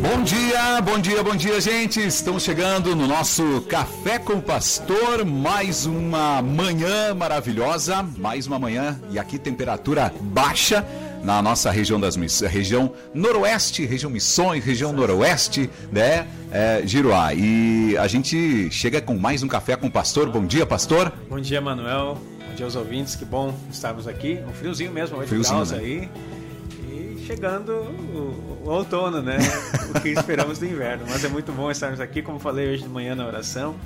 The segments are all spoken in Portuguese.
Bom dia, bom dia, bom dia, gente. Estamos chegando no nosso Café com o Pastor. Mais uma manhã maravilhosa, mais uma manhã e aqui temperatura baixa na nossa região das região noroeste, região Missões, região noroeste, né? É, Giroá. E a gente chega com mais um café com o pastor. Bom dia, pastor. Bom dia, Manuel. Bom dia aos ouvintes. Que bom estarmos aqui. Um friozinho mesmo, 8 friozinho, graus né? aí. Chegando o, o outono, né? o que esperamos do inverno. Mas é muito bom estarmos aqui, como falei hoje de manhã na oração.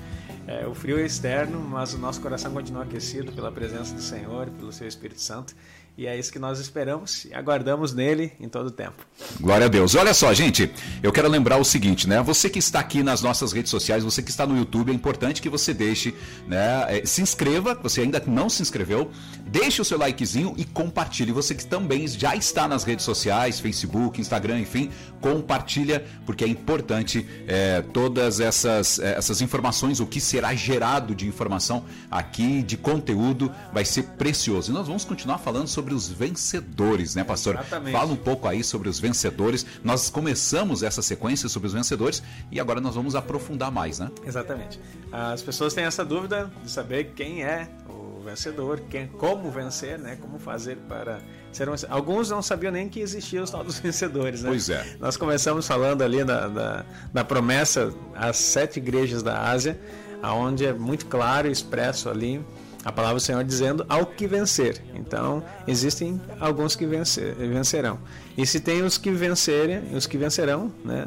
É, o frio é externo, mas o nosso coração continua aquecido pela presença do Senhor, pelo seu Espírito Santo. E é isso que nós esperamos e aguardamos nele em todo o tempo. Glória a Deus. Olha só, gente, eu quero lembrar o seguinte, né? Você que está aqui nas nossas redes sociais, você que está no YouTube, é importante que você deixe, né? É, se inscreva, você ainda não se inscreveu, deixe o seu likezinho e compartilhe. Você que também já está nas redes sociais, Facebook, Instagram, enfim, compartilha, porque é importante é, todas essas, é, essas informações, o que será gerado de informação aqui, de conteúdo, vai ser precioso. E nós vamos continuar falando sobre sobre os vencedores, né, pastor? Exatamente. Fala um pouco aí sobre os vencedores. Nós começamos essa sequência sobre os vencedores e agora nós vamos aprofundar mais, né? Exatamente. As pessoas têm essa dúvida de saber quem é o vencedor, quem, como vencer, né? Como fazer para ser um vencedor. Alguns não sabiam nem que existiam os tal dos vencedores, né? Pois é. Nós começamos falando ali da, da, da promessa às sete igrejas da Ásia, aonde é muito claro e expresso ali a palavra do Senhor dizendo ao que vencer. Então, existem alguns que vencer, vencerão. E se tem os que vencerem, os que vencerão, né?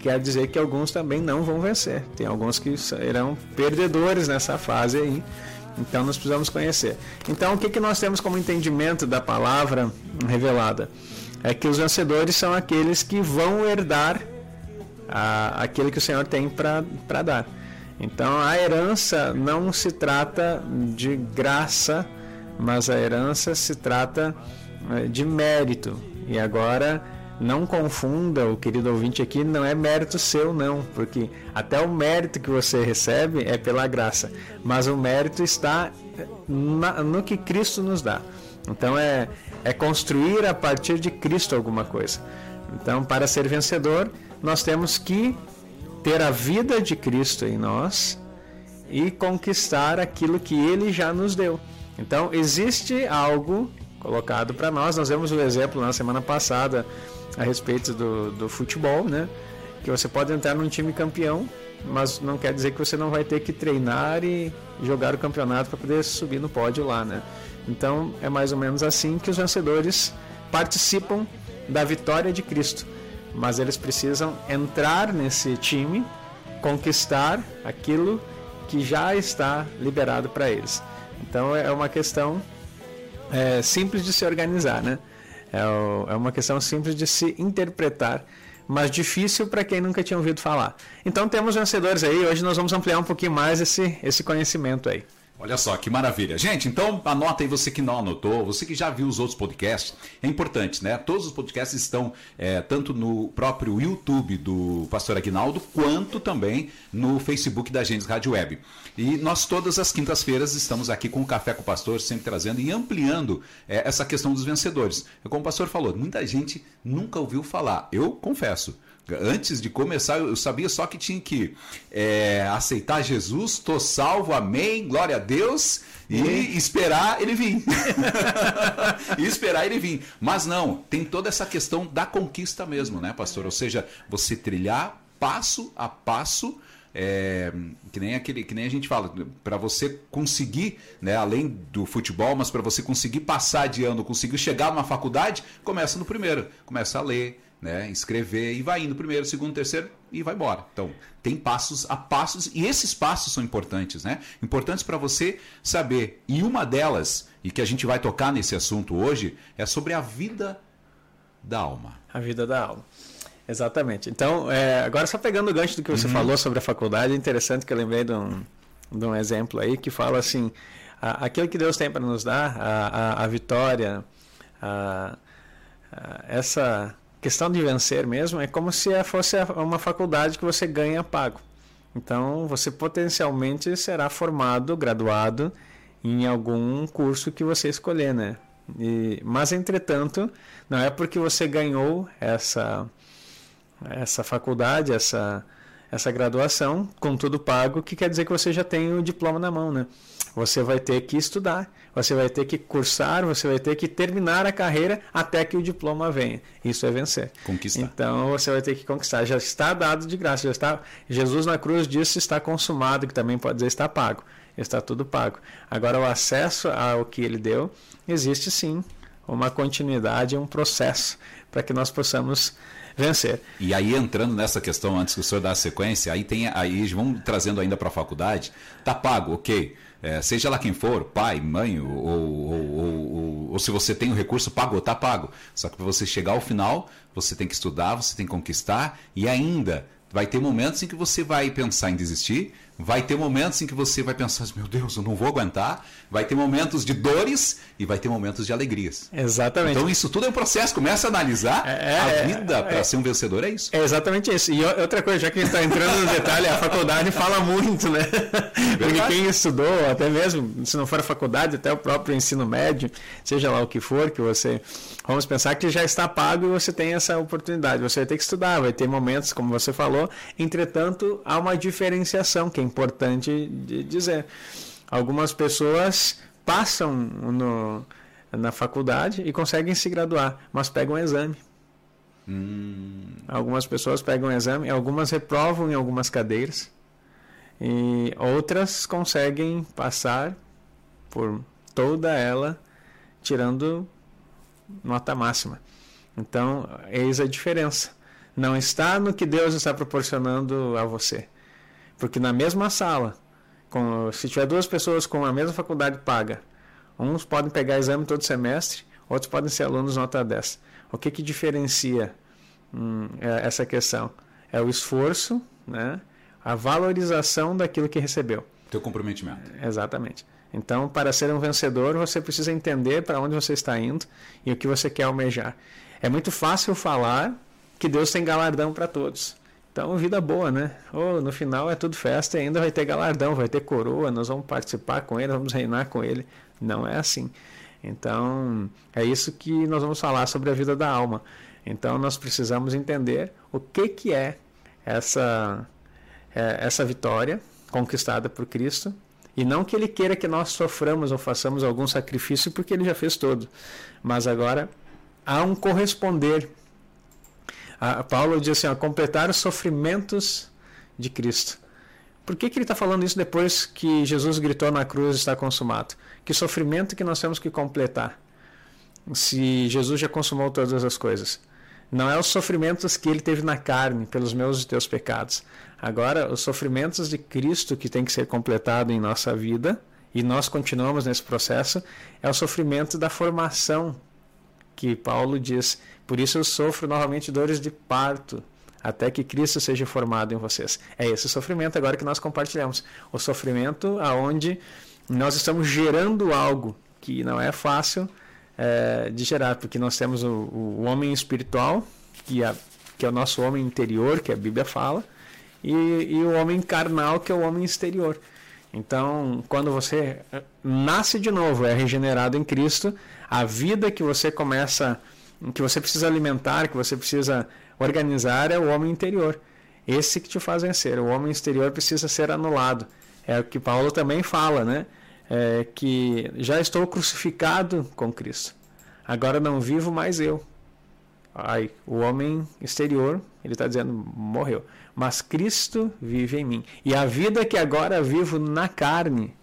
Quer dizer que alguns também não vão vencer. Tem alguns que serão perdedores nessa fase aí. Então, nós precisamos conhecer. Então, o que, que nós temos como entendimento da palavra revelada? É que os vencedores são aqueles que vão herdar a, aquilo que o Senhor tem para dar. Então a herança não se trata de graça, mas a herança se trata eh, de mérito. E agora não confunda o querido ouvinte aqui, não é mérito seu não, porque até o mérito que você recebe é pela graça, mas o mérito está na, no que Cristo nos dá. Então é, é construir a partir de Cristo alguma coisa. Então, para ser vencedor, nós temos que ter a vida de Cristo em nós e conquistar aquilo que ele já nos deu. Então, existe algo colocado para nós. Nós vemos o exemplo na semana passada a respeito do, do futebol, né? Que você pode entrar num time campeão, mas não quer dizer que você não vai ter que treinar e jogar o campeonato para poder subir no pódio lá, né? Então, é mais ou menos assim que os vencedores participam da vitória de Cristo mas eles precisam entrar nesse time, conquistar aquilo que já está liberado para eles. Então é uma questão é, simples de se organizar, né? É, é uma questão simples de se interpretar, mas difícil para quem nunca tinha ouvido falar. Então temos vencedores aí. Hoje nós vamos ampliar um pouquinho mais esse, esse conhecimento aí. Olha só que maravilha. Gente, então anota aí você que não anotou, você que já viu os outros podcasts. É importante, né? Todos os podcasts estão é, tanto no próprio YouTube do Pastor Aguinaldo, quanto também no Facebook da Gênesis Rádio Web. E nós todas as quintas-feiras estamos aqui com o Café com o Pastor, sempre trazendo e ampliando é, essa questão dos vencedores. Como o pastor falou, muita gente nunca ouviu falar. Eu confesso. Antes de começar, eu sabia só que tinha que é, aceitar Jesus, tô salvo, amém, glória a Deus, e esperar ele vir. e esperar ele vir. Mas não, tem toda essa questão da conquista mesmo, né, pastor? Ou seja, você trilhar passo a passo. É, que nem aquele que nem a gente fala para você conseguir né, além do futebol mas para você conseguir passar de ano conseguir chegar numa faculdade começa no primeiro começa a ler né, escrever e vai indo primeiro, segundo, terceiro e vai embora. Então, tem passos a passos e esses passos são importantes, né? Importantes para você saber. E uma delas, e que a gente vai tocar nesse assunto hoje, é sobre a vida da alma. A vida da alma. Exatamente. Então, é, agora só pegando o gancho do que você uhum. falou sobre a faculdade, é interessante que eu lembrei de um, de um exemplo aí que fala assim: a, aquilo que Deus tem para nos dar, a, a, a vitória, a, essa questão de vencer mesmo é como se fosse uma faculdade que você ganha pago. Então, você potencialmente será formado, graduado em algum curso que você escolher, né? E, mas, entretanto, não é porque você ganhou essa, essa faculdade, essa, essa graduação, com tudo pago, que quer dizer que você já tem o diploma na mão, né? Você vai ter que estudar, você vai ter que cursar, você vai ter que terminar a carreira até que o diploma venha. Isso é vencer. Conquistar. Então você vai ter que conquistar. Já está dado de graça, já está. Jesus na cruz disse está consumado, que também pode dizer está pago. Está tudo pago. Agora o acesso ao que ele deu existe sim uma continuidade, um processo para que nós possamos vencer. E aí entrando nessa questão antes que o senhor dá a sequência, aí tem aí vamos trazendo ainda para a faculdade, tá pago, ok? É, seja lá quem for, pai, mãe, ou, ou, ou, ou, se você tem o recurso, pagou, tá pago. Só que para você chegar ao final, você tem que estudar, você tem que conquistar e ainda vai ter momentos em que você vai pensar em desistir, vai ter momentos em que você vai pensar, meu Deus, eu não vou aguentar, vai ter momentos de dores e vai ter momentos de alegrias. Exatamente. Então isso tudo é um processo, começa a analisar é, a é, vida é, para ser um vencedor, é isso. É exatamente isso. E outra coisa, já que a gente está entrando no detalhe, a faculdade fala muito, né? Porque quem estudou, até mesmo, se não for a faculdade, até o próprio ensino médio, seja lá o que for, que você. Vamos pensar que já está pago e você tem essa oportunidade. Você vai ter que estudar, vai ter momentos, como você falou, entretanto, há uma diferenciação que é importante de dizer. Algumas pessoas passam no, na faculdade e conseguem se graduar, mas pegam um exame. Hum. Algumas pessoas pegam um exame, algumas reprovam em algumas cadeiras e outras conseguem passar por toda ela tirando nota máxima. Então, eis a diferença. Não está no que Deus está proporcionando a você. Porque na mesma sala, com, se tiver duas pessoas com a mesma faculdade paga, uns podem pegar exame todo semestre, outros podem ser alunos nota 10. O que, que diferencia hum, é essa questão? É o esforço, né? a valorização daquilo que recebeu. Teu comprometimento. Exatamente. Então, para ser um vencedor, você precisa entender para onde você está indo e o que você quer almejar. É muito fácil falar que Deus tem galardão para todos. Então, vida boa, né? Oh, no final é tudo festa e ainda vai ter galardão, vai ter coroa, nós vamos participar com ele, vamos reinar com ele. Não é assim. Então, é isso que nós vamos falar sobre a vida da alma. Então, nós precisamos entender o que, que é essa, é, essa vitória conquistada por Cristo. E não que Ele queira que nós soframos ou façamos algum sacrifício, porque Ele já fez todo. Mas agora há um corresponder a Paulo diz assim: ó, completar os sofrimentos de Cristo. Por que, que ele está falando isso depois que Jesus gritou na cruz está consumado? Que sofrimento que nós temos que completar? Se Jesus já consumou todas as coisas. Não é os sofrimentos que ele teve na carne, pelos meus e teus pecados. Agora, os sofrimentos de Cristo que tem que ser completado em nossa vida, e nós continuamos nesse processo, é o sofrimento da formação, que Paulo diz por isso eu sofro novamente dores de parto, até que Cristo seja formado em vocês. É esse sofrimento agora que nós compartilhamos. O sofrimento aonde nós estamos gerando algo que não é fácil é, de gerar, porque nós temos o, o homem espiritual, que é, que é o nosso homem interior, que a Bíblia fala, e, e o homem carnal, que é o homem exterior. Então, quando você é, nasce de novo, é regenerado em Cristo, a vida que você começa a que você precisa alimentar, que você precisa organizar é o homem interior. Esse que te faz vencer. O homem exterior precisa ser anulado. É o que Paulo também fala, né? É que já estou crucificado com Cristo. Agora não vivo mais eu. Ai, o homem exterior, ele está dizendo, morreu. Mas Cristo vive em mim. E a vida que agora vivo na carne,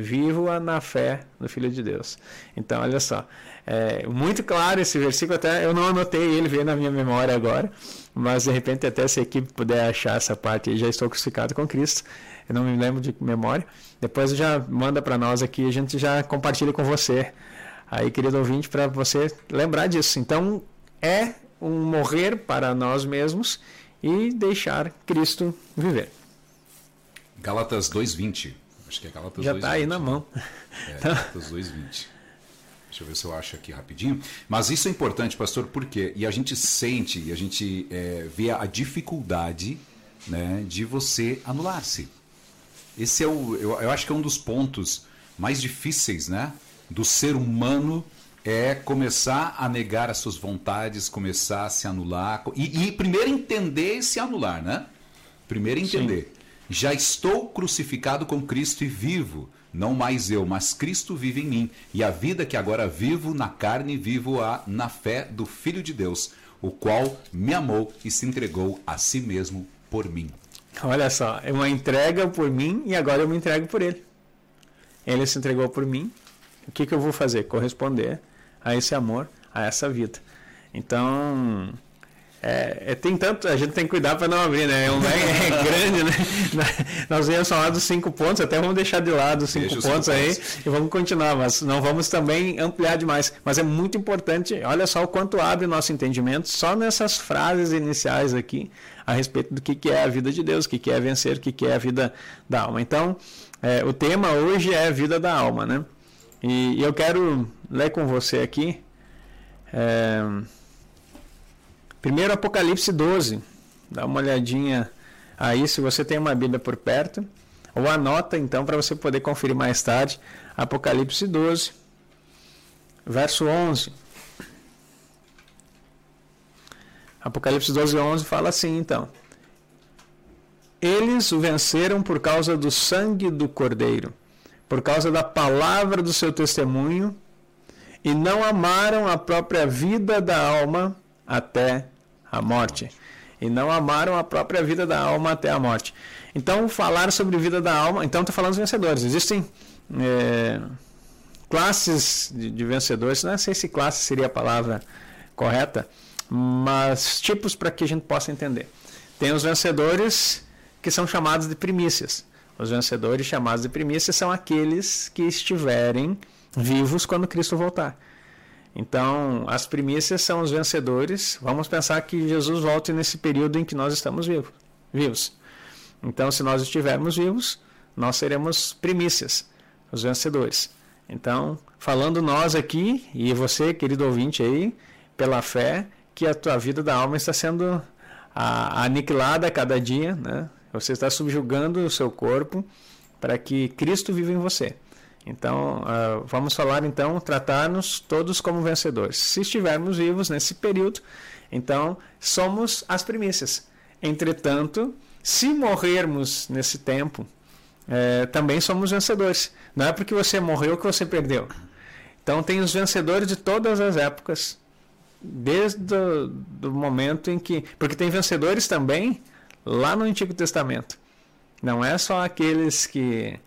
vivo-a na fé no Filho de Deus. Então, olha só, é muito claro esse versículo, até eu não anotei ele, veio na minha memória agora, mas de repente até se a equipe puder achar essa parte já estou crucificado com Cristo, eu não me lembro de memória, depois já manda para nós aqui, a gente já compartilha com você, aí querido ouvinte, para você lembrar disso. Então, é um morrer para nós mesmos e deixar Cristo viver. Galatas 2:20 Acho que é Galatas Já está aí na mão. É, Galatas 2,20. Deixa eu ver se eu acho aqui rapidinho. Mas isso é importante, pastor, por quê? E a gente sente, e a gente é, vê a dificuldade né, de você anular-se. Esse é o. Eu, eu acho que é um dos pontos mais difíceis, né? Do ser humano é começar a negar as suas vontades, começar a se anular. E, e primeiro entender e se anular, né? Primeiro entender. Sim. Já estou crucificado com Cristo e vivo. Não mais eu, mas Cristo vive em mim. E a vida que agora vivo na carne, vivo-a na fé do Filho de Deus, o qual me amou e se entregou a si mesmo por mim. Olha só, é uma entrega por mim e agora eu me entrego por ele. Ele se entregou por mim. O que, que eu vou fazer? Corresponder a esse amor, a essa vida. Então, é, é, tem tanto, a gente tem que cuidar para não abrir, né? É, um, é, é grande, né? Nós íamos falar dos cinco pontos, até vamos deixar de lado os cinco Deixa pontos aí e vamos continuar, mas não vamos também ampliar demais. Mas é muito importante, olha só o quanto abre o nosso entendimento só nessas frases iniciais aqui a respeito do que, que é a vida de Deus, o que, que é vencer, o que, que é a vida da alma. Então, é, o tema hoje é a vida da alma, né? E, e eu quero ler com você aqui. É, primeiro Apocalipse 12. Dá uma olhadinha aí se você tem uma Bíblia por perto. Ou anota então para você poder conferir mais tarde. Apocalipse 12, verso 11. Apocalipse 12, 11 fala assim então. Eles o venceram por causa do sangue do Cordeiro, por causa da palavra do seu testemunho, e não amaram a própria vida da alma até a morte. E não amaram a própria vida da alma até a morte. Então, falar sobre vida da alma. Então, estou falando dos vencedores. Existem é, classes de, de vencedores. Não sei se classe seria a palavra correta mas tipos para que a gente possa entender. Tem os vencedores que são chamados de primícias. Os vencedores chamados de primícias são aqueles que estiverem vivos quando Cristo voltar. Então, as primícias são os vencedores. Vamos pensar que Jesus volte nesse período em que nós estamos vivos. vivos. Então, se nós estivermos vivos, nós seremos primícias, os vencedores. Então, falando nós aqui, e você, querido ouvinte aí, pela fé, que a tua vida da alma está sendo aniquilada a cada dia, né? Você está subjugando o seu corpo para que Cristo viva em você. Então, uh, vamos falar então, tratar-nos todos como vencedores. Se estivermos vivos nesse período, então somos as primícias. Entretanto, se morrermos nesse tempo, é, também somos vencedores. Não é porque você morreu que você perdeu. Então, tem os vencedores de todas as épocas, desde o do momento em que. Porque tem vencedores também lá no Antigo Testamento. Não é só aqueles que.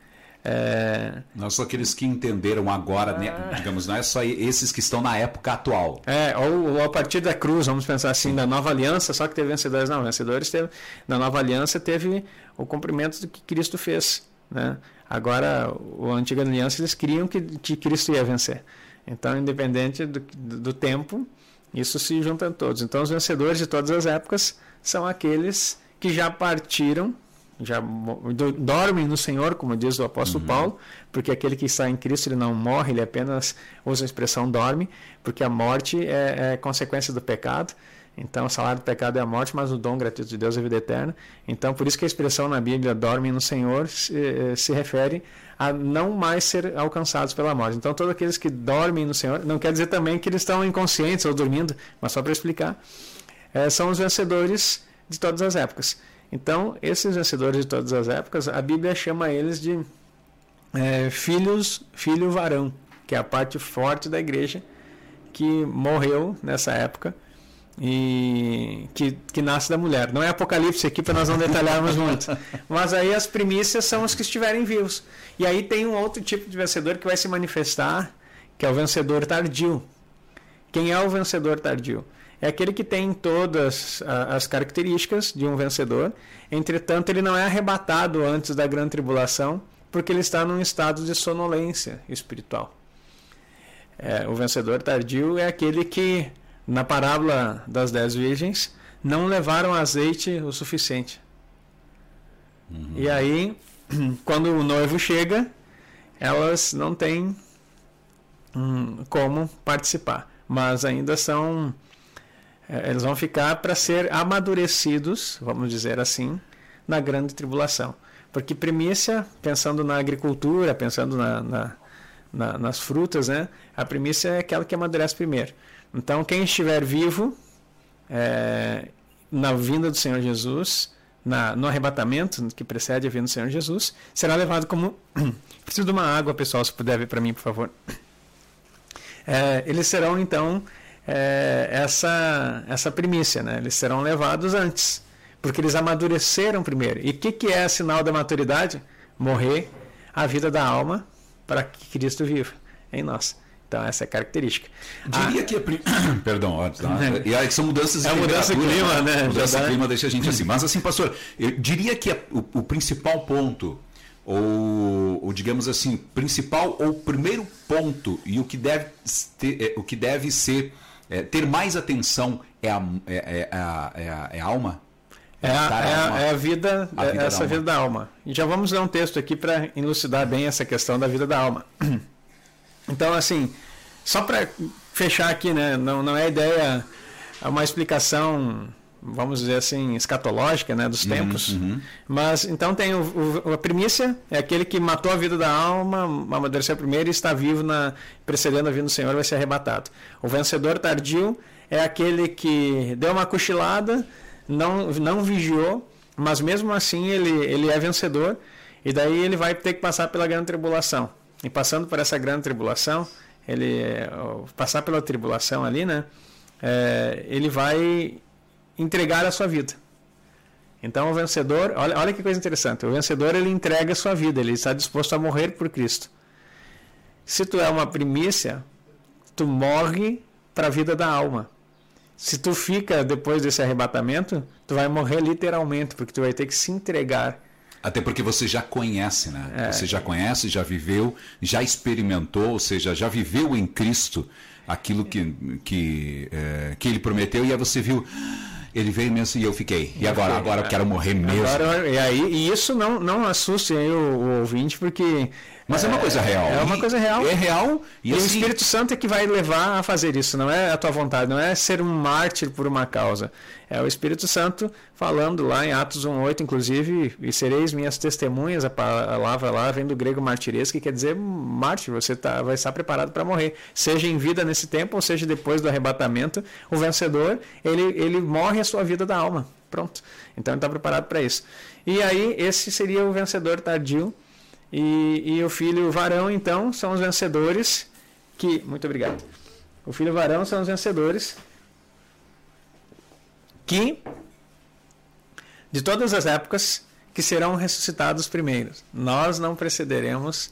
É... Não só aqueles que entenderam agora, né? digamos, não é só esses que estão na época atual. É, ou, ou, a partir da cruz, vamos pensar assim, da nova aliança, só que teve vencedores, não, vencedores teve, na nova aliança teve o cumprimento do que Cristo fez, né? Agora, a antiga aliança, eles criam que, que Cristo ia vencer. Então, independente do, do tempo, isso se junta a todos. Então, os vencedores de todas as épocas são aqueles que já partiram, já dormem no Senhor, como diz o apóstolo uhum. Paulo, porque aquele que está em Cristo ele não morre, ele apenas usa a expressão dorme, porque a morte é, é consequência do pecado. Então, o salário do pecado é a morte, mas o dom gratuito de Deus é a vida eterna. Então, por isso que a expressão na Bíblia, dorme no Senhor, se, eh, se refere a não mais ser alcançados pela morte. Então, todos aqueles que dormem no Senhor, não quer dizer também que eles estão inconscientes ou dormindo, mas só para explicar, é, são os vencedores de todas as épocas. Então, esses vencedores de todas as épocas, a Bíblia chama eles de é, filhos, filho varão, que é a parte forte da igreja que morreu nessa época e que, que nasce da mulher. Não é Apocalipse aqui para nós não detalharmos muito. Mas aí as primícias são os que estiverem vivos. E aí tem um outro tipo de vencedor que vai se manifestar, que é o vencedor tardio. Quem é o vencedor tardio? É aquele que tem todas as características de um vencedor, entretanto, ele não é arrebatado antes da grande tribulação, porque ele está num estado de sonolência espiritual. É, o vencedor tardio é aquele que na parábola das dez virgens, não levaram azeite o suficiente. Uhum. E aí, quando o noivo chega, elas não têm hum, como participar, mas ainda são. É, eles vão ficar para ser amadurecidos, vamos dizer assim, na grande tribulação. Porque primícia, pensando na agricultura, pensando na, na na, nas frutas, né? A primícia é aquela que amadurece primeiro. Então, quem estiver vivo é, na vinda do Senhor Jesus, na, no arrebatamento que precede a vinda do Senhor Jesus, será levado como. Preciso de uma água, pessoal, se puder ver para mim, por favor. É, eles serão, então, é, essa, essa primícia, né? Eles serão levados antes, porque eles amadureceram primeiro. E o que, que é sinal da maturidade? Morrer a vida da alma para que Cristo viva em nós. Então, essa é a característica. Diria ah, que. A prim... Perdão, antes. Tá? E aí são mudanças de é mudança de clima, né? Mudança de clima deixa a gente assim. Mas, assim, pastor, eu diria que o, o principal ponto, ou, ou, digamos assim, principal ou primeiro ponto, e o que deve, ter, é, o que deve ser, é, ter mais atenção é a, é, é, é a, é a, é a alma? É a, alma, é a, vida, vida essa da vida da alma. E já vamos ler um texto aqui para elucidar bem essa questão da vida da alma. Então, assim, só para fechar aqui, né? Não, não é ideia, é uma explicação, vamos dizer assim, escatológica, né? Dos uhum, tempos. Uhum. Mas, então, tem o, o, a primícia, é aquele que matou a vida da alma, amadureceu primeiro e está vivo, na, precedendo a vida do Senhor, vai ser arrebatado. O vencedor tardio é aquele que deu uma cochilada, não, não vigiou, mas mesmo assim ele, ele é vencedor, e daí ele vai ter que passar pela grande tribulação. E passando por essa grande tribulação, ele passar pela tribulação ali, né? É, ele vai entregar a sua vida. Então o vencedor, olha, olha que coisa interessante. O vencedor ele entrega a sua vida, ele está disposto a morrer por Cristo. Se tu é uma primícia, tu morre para a vida da alma. Se tu fica depois desse arrebatamento, tu vai morrer literalmente, porque tu vai ter que se entregar até porque você já conhece, né? É. Você já conhece, já viveu, já experimentou, ou seja, já viveu em Cristo aquilo que, que, é, que ele prometeu e aí você viu. Ele veio mesmo e eu fiquei. E agora? Agora eu quero morrer mesmo. Agora, e, aí, e isso não, não assuste o, o ouvinte, porque mas é, é uma coisa real. É uma coisa real. É real. E, e assim... o Espírito Santo é que vai levar a fazer isso, não é a tua vontade, não é ser um mártir por uma causa. É o Espírito Santo falando lá em Atos 1,8, inclusive, e sereis minhas testemunhas, a palavra lá vem do grego martires, que quer dizer mártir, você tá, vai estar preparado para morrer. Seja em vida nesse tempo, ou seja depois do arrebatamento, o vencedor, ele, ele morre a sua vida da alma. Pronto. Então ele está preparado para isso. E aí, esse seria o vencedor tardio e, e o filho varão, então, são os vencedores que. Muito obrigado. O filho varão são os vencedores que, de todas as épocas, que serão ressuscitados primeiros. Nós não precederemos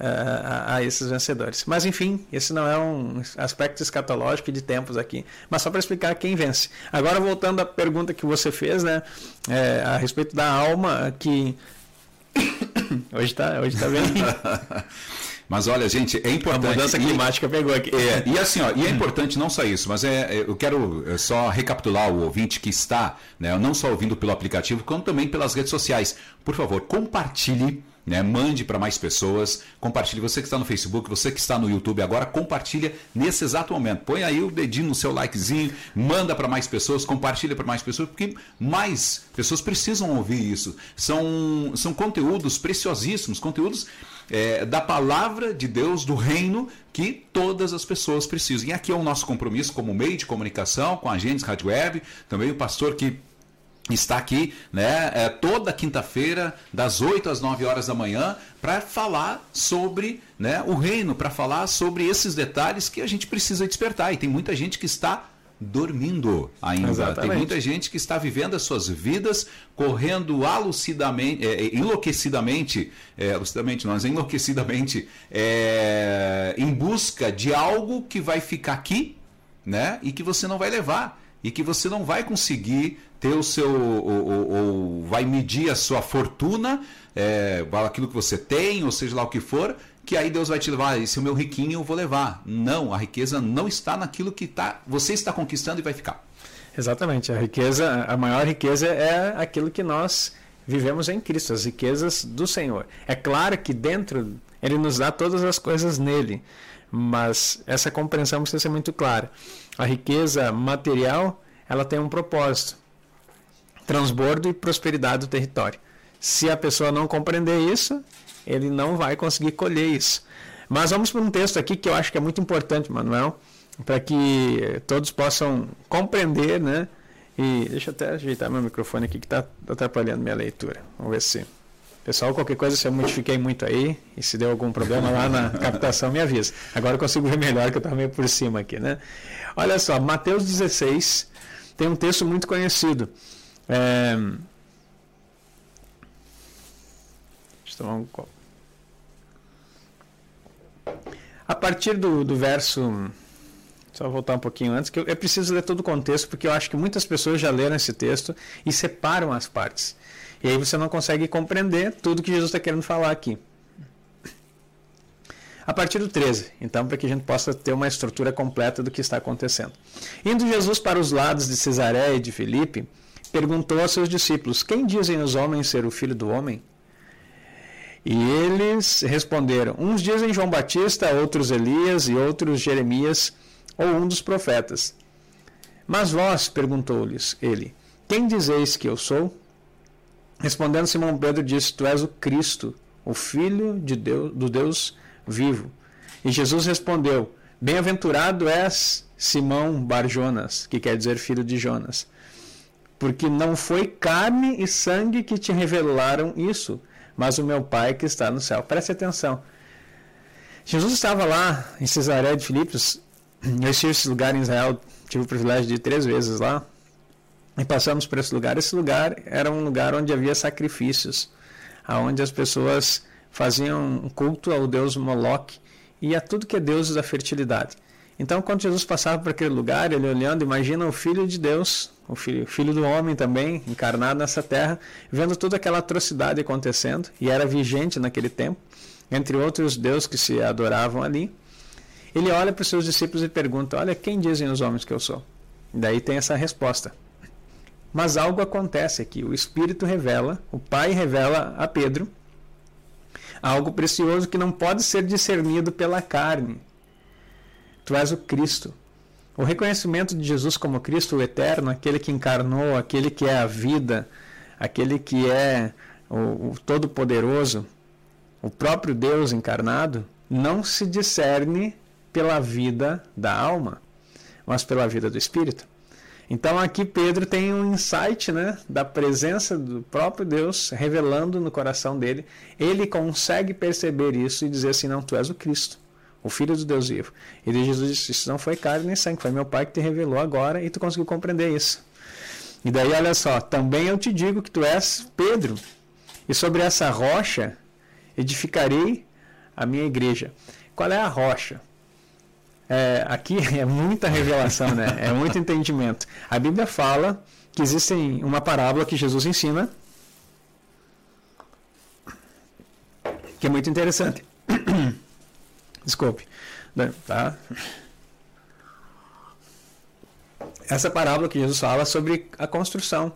uh, a, a, esses vencedores. Mas, enfim, esse não é um aspecto escatológico de tempos aqui, mas só para explicar quem vence. Agora, voltando à pergunta que você fez, né, é, a respeito da alma que hoje está hoje tá bem. Mas olha, gente, é importante. A mudança climática e, pegou aqui. É, e assim, ó, e é importante não só isso, mas é, é eu quero é, só recapitular o ouvinte que está, né, não só ouvindo pelo aplicativo, como também pelas redes sociais. Por favor, compartilhe né? Mande para mais pessoas, compartilhe. Você que está no Facebook, você que está no YouTube agora, compartilha nesse exato momento. Põe aí o dedinho no seu likezinho, manda para mais pessoas, compartilha para mais pessoas, porque mais pessoas precisam ouvir isso. São, são conteúdos preciosíssimos, conteúdos é, da palavra de Deus, do reino, que todas as pessoas precisam. E aqui é o nosso compromisso como meio de comunicação, com Agentes Rádio Web, também o pastor que está aqui né, é, toda quinta-feira, das 8 às 9 horas da manhã, para falar sobre né, o reino, para falar sobre esses detalhes que a gente precisa despertar. E tem muita gente que está dormindo ainda. Exatamente. Tem muita gente que está vivendo as suas vidas correndo alucidamente, é, é enlouquecidamente, é, alucidamente não, mas enlouquecidamente, é, em busca de algo que vai ficar aqui, né? E que você não vai levar e que você não vai conseguir ter o seu ou, ou, ou vai medir a sua fortuna, é, aquilo que você tem, ou seja lá o que for, que aí Deus vai te levar, esse é o meu riquinho, eu vou levar. Não, a riqueza não está naquilo que tá, você está conquistando e vai ficar. Exatamente, a riqueza, a maior riqueza é aquilo que nós vivemos em Cristo, as riquezas do Senhor. É claro que dentro ele nos dá todas as coisas nele, mas essa compreensão precisa ser muito clara. A riqueza material, ela tem um propósito: transbordo e prosperidade do território. Se a pessoa não compreender isso, ele não vai conseguir colher isso. Mas vamos para um texto aqui que eu acho que é muito importante, Manuel, para que todos possam compreender, né? E deixa eu até ajeitar meu microfone aqui que está atrapalhando minha leitura. Vamos ver se. Pessoal, qualquer coisa, se eu modifiquei muito aí, e se deu algum problema lá na captação, me avisa. Agora eu consigo ver melhor que eu estava meio por cima aqui, né? Olha só, Mateus 16 tem um texto muito conhecido. É... Deixa eu tomar um copo. A partir do, do verso. Só voltar um pouquinho antes, que eu, eu preciso ler todo o contexto, porque eu acho que muitas pessoas já leram esse texto e separam as partes. E aí você não consegue compreender tudo que Jesus está querendo falar aqui. A partir do 13, então, para que a gente possa ter uma estrutura completa do que está acontecendo. Indo Jesus para os lados de Cesaré e de Filipe, perguntou aos seus discípulos: Quem dizem os homens ser o filho do homem? E eles responderam: Uns dizem João Batista, outros Elias e outros Jeremias ou um dos profetas. Mas vós, perguntou-lhes ele, quem dizeis que eu sou? Respondendo Simão Pedro disse: Tu és o Cristo, o Filho de Deus, do Deus vivo. E Jesus respondeu: Bem-aventurado és Simão Barjonas, que quer dizer filho de Jonas, porque não foi carne e sangue que te revelaram isso, mas o meu Pai que está no céu. Preste atenção. Jesus estava lá em Cesaré de Filipos. Eu estive esse lugar em Israel, tive o privilégio de ir três vezes lá. E passamos por esse lugar. Esse lugar era um lugar onde havia sacrifícios, aonde as pessoas faziam um culto ao deus Moloch e a tudo que é deus da fertilidade. Então, quando Jesus passava por aquele lugar, ele olhando, imagina o Filho de Deus, o filho, filho do homem também, encarnado nessa terra, vendo toda aquela atrocidade acontecendo, e era vigente naquele tempo, entre outros deuses que se adoravam ali. Ele olha para os seus discípulos e pergunta: Olha, quem dizem os homens que eu sou? Daí tem essa resposta. Mas algo acontece aqui. O Espírito revela, o Pai revela a Pedro algo precioso que não pode ser discernido pela carne. Tu és o Cristo. O reconhecimento de Jesus como Cristo, o eterno, aquele que encarnou, aquele que é a vida, aquele que é o, o Todo-Poderoso, o próprio Deus encarnado, não se discerne pela vida da alma, mas pela vida do Espírito. Então aqui Pedro tem um insight né, da presença do próprio Deus revelando no coração dele. Ele consegue perceber isso e dizer assim: Não, tu és o Cristo o Filho do Deus vivo. E Jesus disse: Isso não foi carne nem sangue, foi meu Pai que te revelou agora e tu conseguiu compreender isso. E daí, olha só: Também eu te digo que tu és Pedro, e sobre essa rocha edificarei a minha igreja. Qual é a rocha? É, aqui é muita revelação, né? é muito entendimento. A Bíblia fala que existe uma parábola que Jesus ensina que é muito interessante. Desculpe. Né, tá? Essa parábola que Jesus fala sobre a construção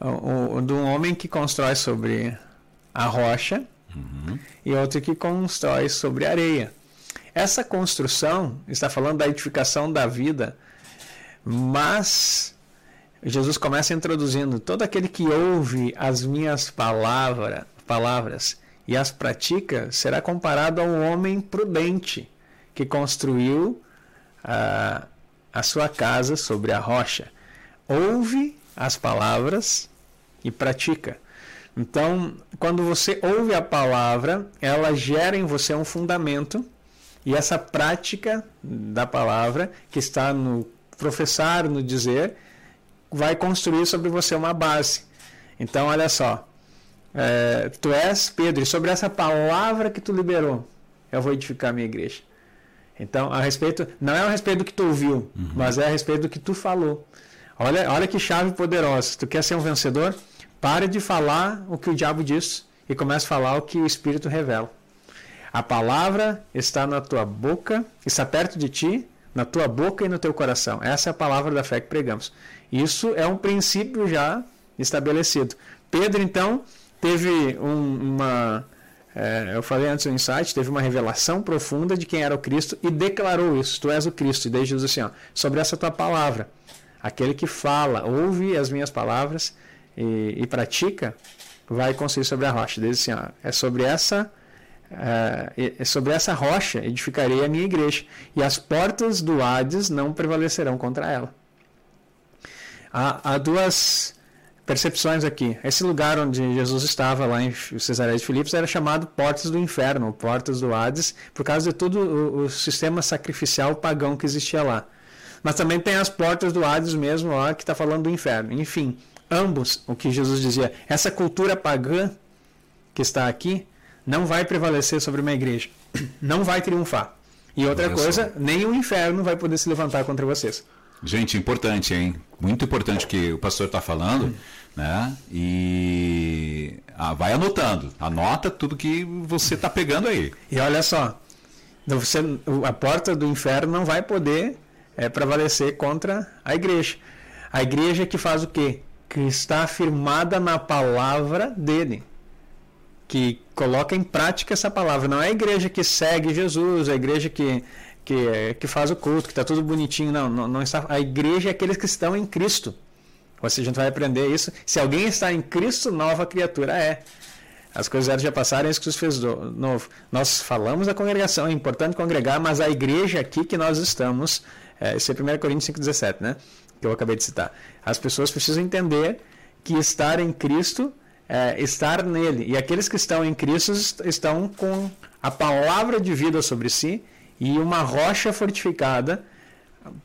o, o, de um homem que constrói sobre a rocha uhum. e outro que constrói sobre a areia. Essa construção está falando da edificação da vida, mas Jesus começa introduzindo todo aquele que ouve as minhas palavra, palavras e as pratica, será comparado a um homem prudente que construiu a, a sua casa sobre a rocha. Ouve as palavras e pratica. Então, quando você ouve a palavra, ela gera em você um fundamento e essa prática da palavra que está no professar, no dizer, vai construir sobre você uma base. Então, olha só, é, tu és Pedro, e sobre essa palavra que tu liberou, eu vou edificar a minha igreja. Então, a respeito, não é a respeito do que tu ouviu, uhum. mas é a respeito do que tu falou. Olha, olha que chave poderosa. Tu quer ser um vencedor? Pare de falar o que o diabo diz e comece a falar o que o Espírito revela. A palavra está na tua boca, está perto de ti, na tua boca e no teu coração. Essa é a palavra da fé que pregamos. Isso é um princípio já estabelecido. Pedro, então, teve um, uma. É, eu falei antes no insight, teve uma revelação profunda de quem era o Cristo e declarou isso: Tu és o Cristo. E daí Jesus assim: ó, sobre essa tua palavra, aquele que fala, ouve as minhas palavras e, e pratica, vai construir sobre a rocha. Diz assim: ó, é sobre essa Uh, sobre essa rocha edificarei a minha igreja, e as portas do Hades não prevalecerão contra ela. Há, há duas percepções aqui. Esse lugar onde Jesus estava, lá em Cesareia de Filipos, era chamado Portas do Inferno, Portas do Hades, por causa de todo o, o sistema sacrificial pagão que existia lá. Mas também tem as portas do Hades mesmo lá, que está falando do inferno. Enfim, ambos, o que Jesus dizia, essa cultura pagã que está aqui, não vai prevalecer sobre uma igreja. Não vai triunfar. E outra Olha coisa, só. nem o inferno vai poder se levantar contra vocês. Gente, importante, hein? Muito importante o que o pastor está falando, hum. Né? E ah, vai anotando, anota tudo que você está pegando aí. E olha só, você, a porta do inferno não vai poder é, prevalecer contra a igreja. A igreja que faz o quê? Que está afirmada na palavra dele que coloca em prática essa palavra. Não é a igreja que segue Jesus, a igreja que, que, que faz o culto, que está tudo bonitinho. Não, não, não, está. A igreja é aqueles que estão em Cristo. Ou seja, a gente vai aprender isso. Se alguém está em Cristo, nova criatura é. As coisas já passaram, é isso que Jesus fez novo. Nós falamos da congregação, é importante congregar, mas a igreja aqui que nós estamos, é, esse é 1 Coríntios 5,17, né? Que eu acabei de citar. As pessoas precisam entender que estar em Cristo é, estar nele. E aqueles que estão em Cristo estão com a palavra de vida sobre si e uma rocha fortificada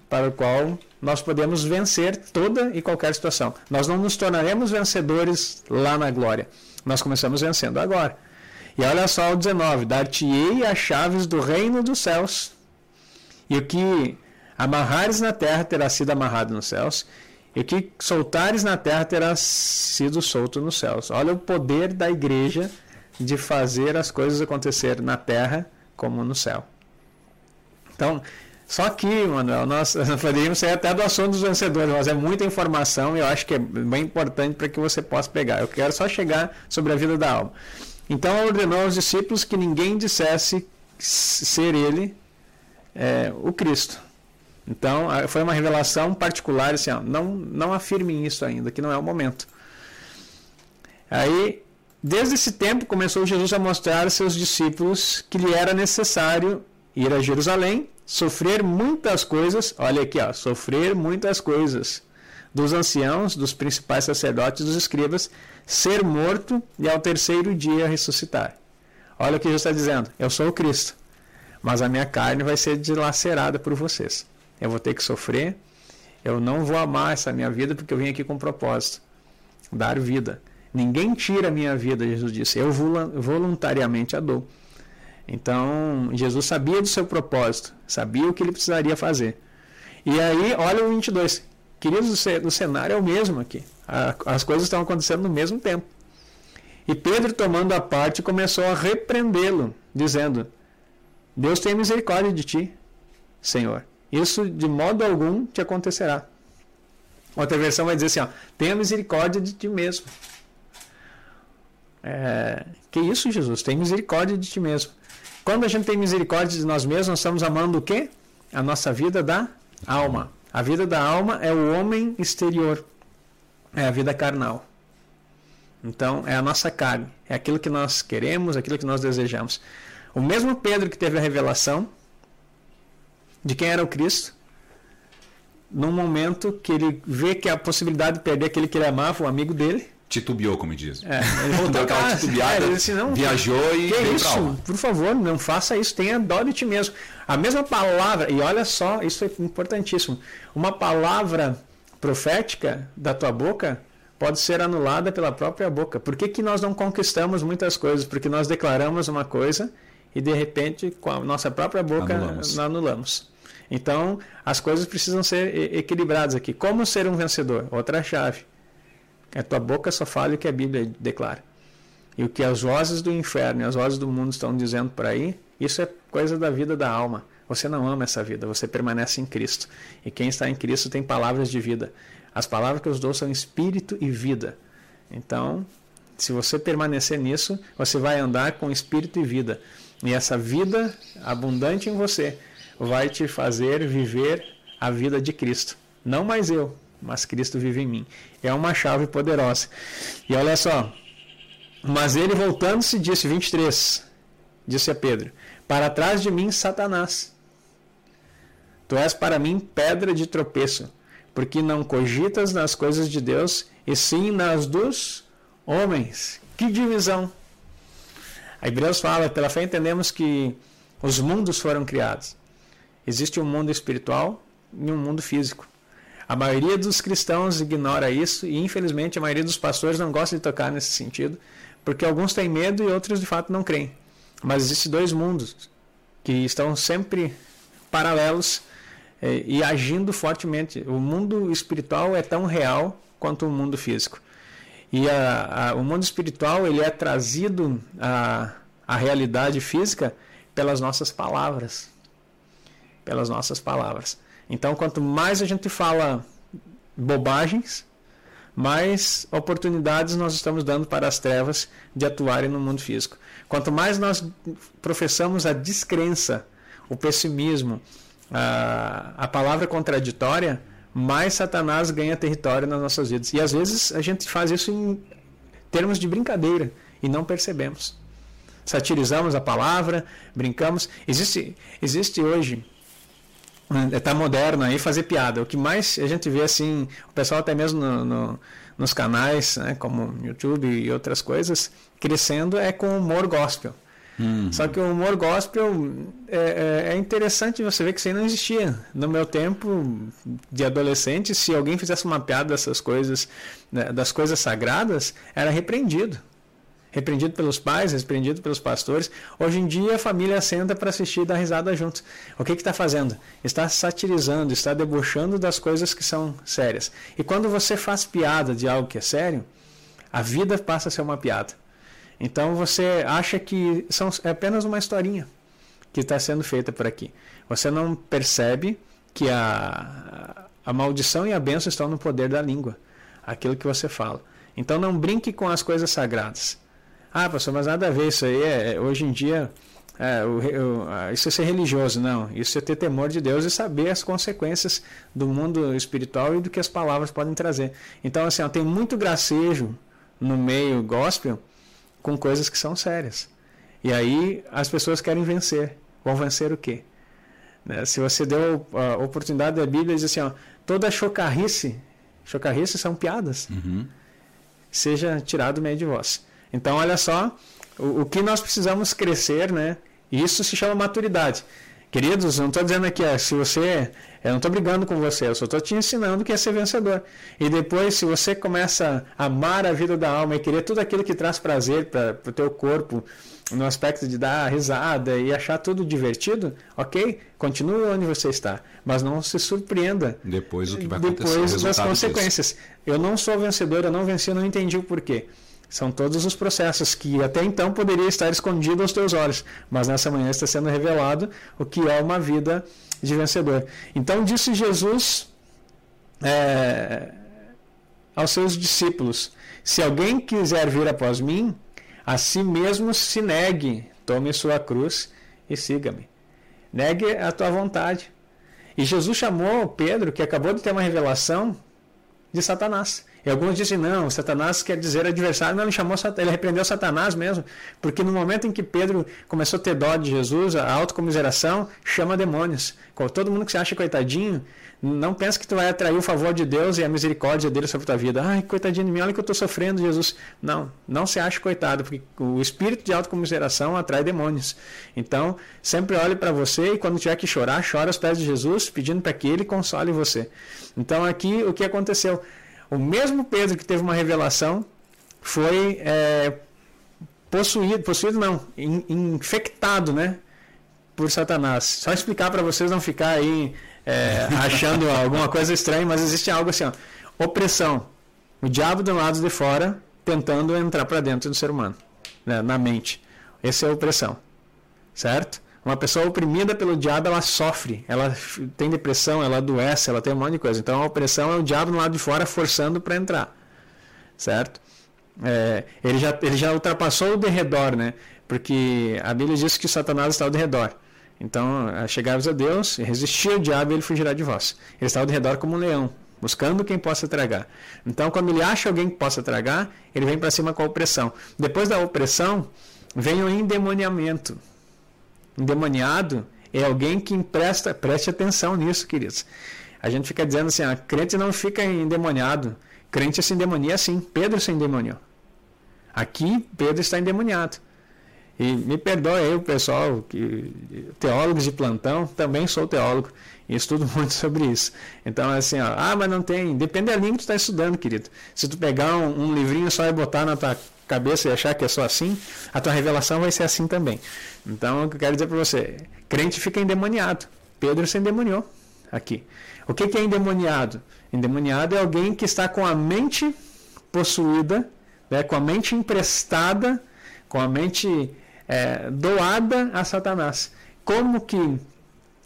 para o qual nós podemos vencer toda e qualquer situação. Nós não nos tornaremos vencedores lá na glória. Nós começamos vencendo agora. E olha só o 19: Dar-te-ei as chaves do reino dos céus, e o que amarrares na terra terá sido amarrado nos céus, e que soltares na terra terá sido solto nos céus. Olha o poder da igreja de fazer as coisas acontecer na terra como no céu. Então, só que, Manuel, nós poderíamos sair até do assunto dos vencedores, mas é muita informação e eu acho que é bem importante para que você possa pegar. Eu quero só chegar sobre a vida da alma. Então, ordenou aos discípulos que ninguém dissesse ser ele é, o Cristo. Então, foi uma revelação particular, assim, ó, não, não afirmem isso ainda, que não é o momento. Aí, desde esse tempo, começou Jesus a mostrar a seus discípulos que lhe era necessário ir a Jerusalém, sofrer muitas coisas, olha aqui, ó, sofrer muitas coisas dos anciãos, dos principais sacerdotes, dos escribas, ser morto e ao terceiro dia ressuscitar. Olha o que Jesus está dizendo: Eu sou o Cristo, mas a minha carne vai ser dilacerada por vocês eu vou ter que sofrer, eu não vou amar essa minha vida porque eu vim aqui com um propósito dar vida. Ninguém tira a minha vida, Jesus disse, eu voluntariamente a dou. Então, Jesus sabia do seu propósito, sabia o que ele precisaria fazer. E aí, olha o 22. Queridos, o cenário é o mesmo aqui. As coisas estão acontecendo no mesmo tempo. E Pedro, tomando a parte, começou a repreendê-lo, dizendo: Deus tem misericórdia de ti, Senhor. Isso de modo algum te acontecerá. Outra versão vai dizer assim: ó, tenha misericórdia de ti mesmo. É, que isso, Jesus? Tem misericórdia de ti mesmo. Quando a gente tem misericórdia de nós mesmos, nós estamos amando o quê? A nossa vida da alma. A vida da alma é o homem exterior, é a vida carnal. Então, é a nossa carne, é aquilo que nós queremos, aquilo que nós desejamos. O mesmo Pedro que teve a revelação, de quem era o Cristo, num momento que ele vê que a possibilidade de perder aquele que ele amava, o amigo dele. Titubeou, como diz. É, ele voltou aquela titubeada, é, disse, não, viajou e que isso? Por favor, não faça isso, tenha dó de ti mesmo. A mesma palavra, e olha só, isso é importantíssimo. Uma palavra profética da tua boca pode ser anulada pela própria boca. Por que, que nós não conquistamos muitas coisas? Porque nós declaramos uma coisa e de repente, com a nossa própria boca, anulamos. anulamos. Então, as coisas precisam ser equilibradas aqui. Como ser um vencedor? Outra chave. A tua boca só fala o que a Bíblia declara. E o que as vozes do inferno e as vozes do mundo estão dizendo por aí, isso é coisa da vida da alma. Você não ama essa vida, você permanece em Cristo. E quem está em Cristo tem palavras de vida. As palavras que eu dou são espírito e vida. Então, se você permanecer nisso, você vai andar com espírito e vida. E essa vida abundante em você vai te fazer viver a vida de Cristo. Não mais eu, mas Cristo vive em mim. É uma chave poderosa. E olha só. Mas ele voltando-se disse, 23. disse a Pedro: Para trás de mim, Satanás. Tu és para mim pedra de tropeço, porque não cogitas nas coisas de Deus, e sim nas dos homens. Que divisão! A Hebreus fala: pela fé entendemos que os mundos foram criados. Existe um mundo espiritual e um mundo físico. A maioria dos cristãos ignora isso e, infelizmente, a maioria dos pastores não gosta de tocar nesse sentido, porque alguns têm medo e outros, de fato, não creem. Mas existem dois mundos que estão sempre paralelos eh, e agindo fortemente. O mundo espiritual é tão real quanto o mundo físico. E a, a, o mundo espiritual ele é trazido à, à realidade física pelas nossas palavras. Pelas nossas palavras. Então, quanto mais a gente fala bobagens, mais oportunidades nós estamos dando para as trevas de atuarem no mundo físico. Quanto mais nós professamos a descrença, o pessimismo, a, a palavra contraditória, mais Satanás ganha território nas nossas vidas. E às vezes a gente faz isso em termos de brincadeira e não percebemos. Satirizamos a palavra, brincamos. Existe, existe hoje está moderno aí fazer piada. O que mais a gente vê assim, o pessoal até mesmo no, no, nos canais, né, como YouTube e outras coisas, crescendo é com humor gospel. Uhum. Só que o humor gospel é, é, é, interessante você ver que isso aí não existia. No meu tempo de adolescente, se alguém fizesse uma piada dessas coisas, né, das coisas sagradas, era repreendido repreendido pelos pais, repreendido pelos pastores. Hoje em dia a família senta para assistir e dar risada juntos. O que está fazendo? Está satirizando, está debochando das coisas que são sérias. E quando você faz piada de algo que é sério, a vida passa a ser uma piada. Então você acha que são, é apenas uma historinha que está sendo feita por aqui. Você não percebe que a, a maldição e a bênção estão no poder da língua, aquilo que você fala. Então não brinque com as coisas sagradas. Ah, pastor, mas nada a ver isso aí. É, é hoje em dia, é, o, o, isso é ser religioso. Não, isso é ter temor de Deus e saber as consequências do mundo espiritual e do que as palavras podem trazer. Então, assim, ó, tem muito gracejo no meio gospel com coisas que são sérias. E aí as pessoas querem vencer. Vão vencer o quê? Né? Se você deu a oportunidade da Bíblia, diz assim, ó, toda chocarrice, chocarrice são piadas, uhum. seja tirado do meio de vós. Então, olha só, o, o que nós precisamos crescer, né? Isso se chama maturidade. Queridos, não estou dizendo aqui, é, se você. Eu não estou brigando com você, eu só estou te ensinando que é ser vencedor. E depois, se você começa a amar a vida da alma e querer tudo aquilo que traz prazer para o teu corpo, no aspecto de dar risada e achar tudo divertido, ok? Continue onde você está. Mas não se surpreenda. Depois o que vai acontecer. Depois das consequências. Disso. Eu não sou vencedor, eu não venci, eu não entendi o porquê. São todos os processos que até então poderia estar escondido aos teus olhos, mas nessa manhã está sendo revelado o que é uma vida de vencedor. Então disse Jesus é, aos seus discípulos: Se alguém quiser vir após mim, a si mesmo se negue, tome sua cruz e siga-me. Negue a tua vontade. E Jesus chamou Pedro, que acabou de ter uma revelação, de Satanás. E alguns dizem, não, Satanás quer dizer adversário. Não, ele chamou, ele repreendeu Satanás mesmo, porque no momento em que Pedro começou a ter dó de Jesus, a autocomiseração chama demônios. Todo mundo que se acha coitadinho, não pensa que tu vai atrair o favor de Deus e a misericórdia dele sobre a tua vida. Ai, coitadinho de mim, olha que eu estou sofrendo, Jesus. Não, não se acha coitado, porque o espírito de autocomiseração atrai demônios. Então, sempre olhe para você e quando tiver que chorar, chora aos pés de Jesus, pedindo para que ele console você. Então, aqui, o que aconteceu? O mesmo Pedro que teve uma revelação foi é, possuído, possuído não, in, infectado, né? Por Satanás. Só explicar para vocês não ficar aí é, achando alguma coisa estranha, mas existe algo assim, ó, opressão. O diabo do lado de fora tentando entrar para dentro do ser humano, né, na mente. Essa é a opressão, certo? Uma pessoa oprimida pelo diabo, ela sofre, ela tem depressão, ela adoece, ela tem um monte de coisa. Então a opressão é o diabo do lado de fora forçando para entrar, certo? É, ele, já, ele já ultrapassou o derredor, né? Porque a Bíblia diz que Satanás está ao derredor. Então, chegares a Deus, resistir ao diabo, ele fugirá de vós. Ele está ao redor como um leão, buscando quem possa tragar. Então, quando ele acha alguém que possa tragar, ele vem para cima com a opressão. Depois da opressão, vem o endemoniamento Endemoniado é alguém que empresta, preste atenção nisso, queridos. A gente fica dizendo assim, a crente não fica endemoniado. Crente se endemonia sim. Pedro se endemoniou. Aqui, Pedro está endemoniado. E me perdoe aí o pessoal, que, teólogos de plantão, também sou teólogo e estudo muito sobre isso. Então, assim, ó, ah, mas não tem. Depende da língua que tu está estudando, querido. Se tu pegar um, um, livrinho só e botar na tua cabeça e achar que é só assim, a tua revelação vai ser assim também. Então, o que eu quero dizer para você: crente fica endemoniado. Pedro se endemoniou aqui. O que, que é endemoniado? Endemoniado é alguém que está com a mente possuída, né, com a mente emprestada, com a mente é, doada a Satanás. Como que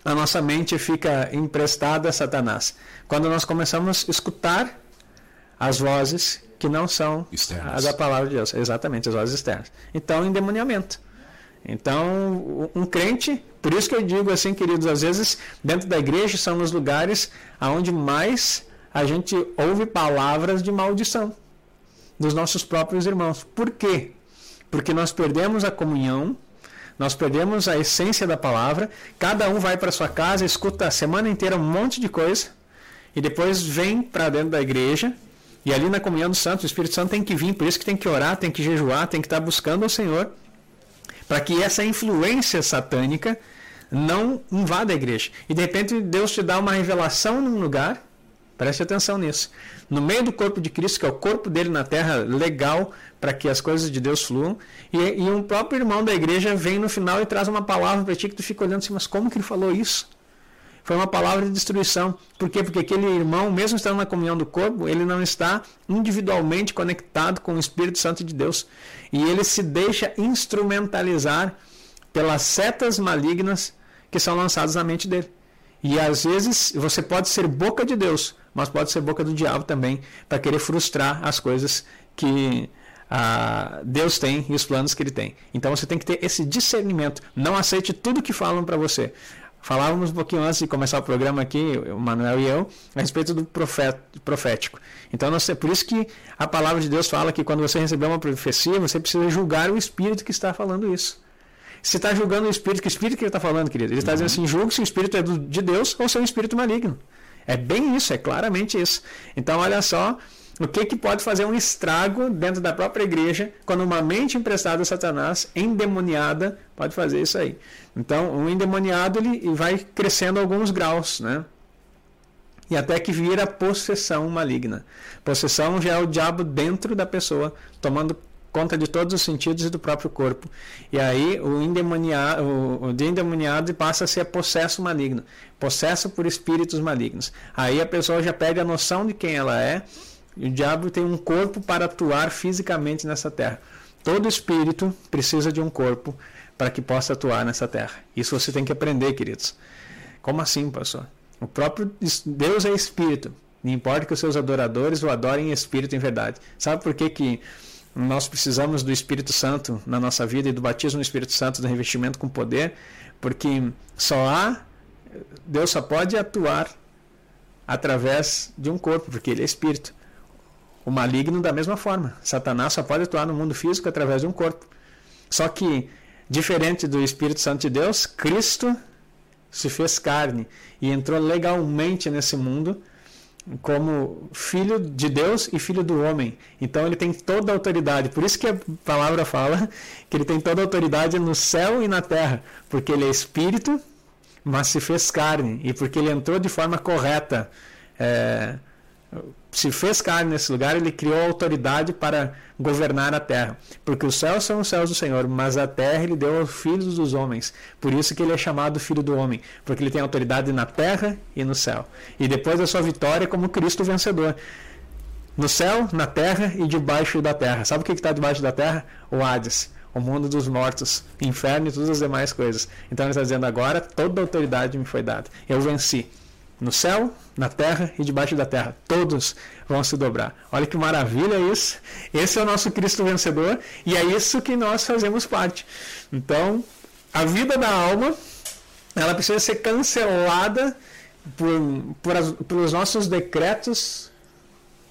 a nossa mente fica emprestada a Satanás? Quando nós começamos a escutar as vozes que não são externas. as da palavra de Deus. Exatamente, as vozes externas. Então, endemoniamento. Então, um crente, por isso que eu digo assim, queridos, às vezes dentro da igreja são os lugares aonde mais a gente ouve palavras de maldição dos nossos próprios irmãos. Por quê? Porque nós perdemos a comunhão, nós perdemos a essência da palavra, cada um vai para sua casa, escuta a semana inteira um monte de coisa, e depois vem para dentro da igreja, e ali na comunhão do Santo, o Espírito Santo tem que vir, por isso que tem que orar, tem que jejuar, tem que estar buscando o Senhor, para que essa influência satânica não invada a igreja. E de repente Deus te dá uma revelação num lugar, preste atenção nisso. No meio do corpo de Cristo, que é o corpo dele na terra, legal, para que as coisas de Deus fluam. E, e, um próprio irmão da igreja vem no final e traz uma palavra para ti que tu fica olhando assim, mas como que ele falou isso? Foi uma palavra de destruição. Por quê? Porque aquele irmão, mesmo estando na comunhão do corpo, ele não está individualmente conectado com o Espírito Santo de Deus. E ele se deixa instrumentalizar pelas setas malignas que são lançadas na mente dele. E às vezes você pode ser boca de Deus, mas pode ser boca do diabo também, para querer frustrar as coisas que ah, Deus tem e os planos que Ele tem. Então você tem que ter esse discernimento. Não aceite tudo que falam para você. Falávamos um pouquinho antes de começar o programa aqui, o Manuel e eu, a respeito do profético. Então, nós, por isso que a palavra de Deus fala que quando você receber uma profecia, você precisa julgar o Espírito que está falando isso. Você está julgando o Espírito, que Espírito que ele está falando, querido? Ele está uhum. dizendo assim, julgue se o Espírito é do, de Deus ou se é um Espírito maligno. É bem isso, é claramente isso. Então, olha só o que, que pode fazer um estrago dentro da própria igreja quando uma mente emprestada a Satanás, endemoniada, pode fazer isso aí. Então, um endemoniado ele vai crescendo alguns graus, né? E até que vira possessão maligna. Possessão já é o diabo dentro da pessoa, tomando conta de todos os sentidos e do próprio corpo. E aí o endemoniado, o, o endemoniado passa a ser possesso maligno, possesso por espíritos malignos. Aí a pessoa já perde a noção de quem ela é e o diabo tem um corpo para atuar fisicamente nessa terra. Todo espírito precisa de um corpo para que possa atuar nessa terra. Isso você tem que aprender, queridos. Como assim, pastor? O próprio Deus é espírito. Não importa que os seus adoradores o adorem em espírito em verdade. Sabe por que, que nós precisamos do Espírito Santo na nossa vida e do batismo no Espírito Santo, do revestimento com poder? Porque só há, Deus só pode atuar através de um corpo, porque ele é espírito. O maligno, da mesma forma. Satanás só pode atuar no mundo físico através de um corpo. Só que, diferente do Espírito Santo de Deus, Cristo se fez carne e entrou legalmente nesse mundo como filho de Deus e filho do homem. Então ele tem toda a autoridade. Por isso que a palavra fala que ele tem toda a autoridade no céu e na terra, porque ele é espírito, mas se fez carne e porque ele entrou de forma correta. É, se fez carne nesse lugar, ele criou autoridade para governar a terra. Porque os céus são os céus do Senhor, mas a terra ele deu aos filhos dos homens. Por isso que ele é chamado filho do homem, porque ele tem autoridade na terra e no céu. E depois da sua vitória como Cristo vencedor. No céu, na terra e debaixo da terra. Sabe o que está debaixo da terra? O Hades o mundo dos mortos, inferno e todas as demais coisas. Então ele está dizendo agora toda a autoridade me foi dada. Eu venci no céu, na terra e debaixo da terra. Todos vão se dobrar. Olha que maravilha isso. Esse é o nosso Cristo vencedor e é isso que nós fazemos parte. Então, a vida da alma, ela precisa ser cancelada por, por as, pelos nossos decretos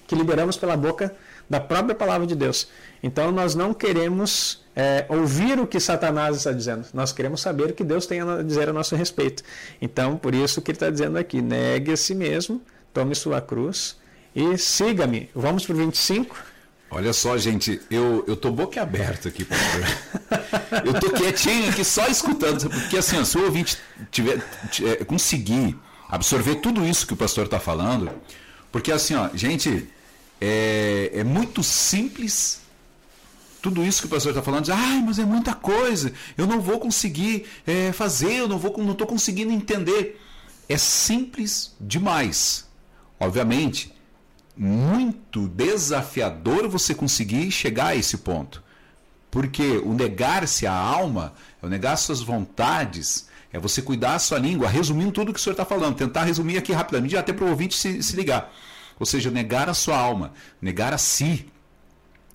que liberamos pela boca da própria palavra de Deus. Então nós não queremos é, ouvir o que Satanás está dizendo, nós queremos saber o que Deus tem a dizer a nosso respeito. Então, por isso que ele está dizendo aqui: negue a si mesmo, tome sua cruz e siga-me. Vamos para o 25. Olha só, gente, eu, eu tô boca aberta aqui, pastor. eu tô quietinho aqui só escutando, porque assim, se o ouvinte tiver, tiver, é, conseguir absorver tudo isso que o pastor está falando, porque assim, ó, gente, é, é muito simples tudo isso que o pastor está falando, diz, ai, mas é muita coisa, eu não vou conseguir é, fazer, eu não vou, não estou conseguindo entender. É simples demais. Obviamente, muito desafiador você conseguir chegar a esse ponto. Porque o negar-se à alma, é o negar suas vontades, é você cuidar a sua língua, resumindo tudo que o senhor está falando, tentar resumir aqui rapidamente, até para o ouvinte se, se ligar. Ou seja, negar a sua alma, negar a si.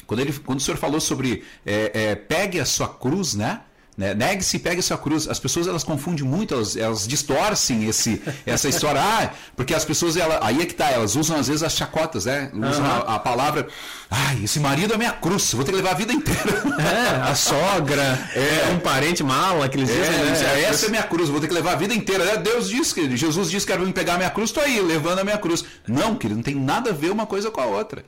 Quando, ele, quando o senhor falou sobre é, é, pegue a sua cruz, né? Né? Negue-se e pegue a sua cruz. As pessoas elas confundem muito, elas, elas distorcem esse, essa história. Ah, porque as pessoas, ela, aí é que tá, elas usam às vezes as chacotas, né? Usam uhum. a, a, palavra, ai, esse marido é minha cruz, vou ter que levar a vida inteira. É, a sogra, é, um parente mal, aqueles dias. É, né? Essa é minha cruz, vou ter que levar a vida inteira. É, Deus disse, Jesus disse que era me pegar a minha cruz, estou aí, levando a minha cruz. Não, querido, não tem nada a ver uma coisa com a outra.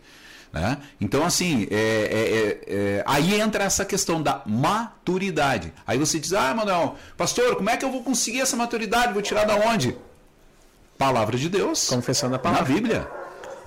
Né? Então, assim, é, é, é, aí entra essa questão da maturidade. Aí você diz, ah, Manuel, pastor, como é que eu vou conseguir essa maturidade? Vou tirar da onde? Palavra de Deus. Confessando a palavra. Na Bíblia.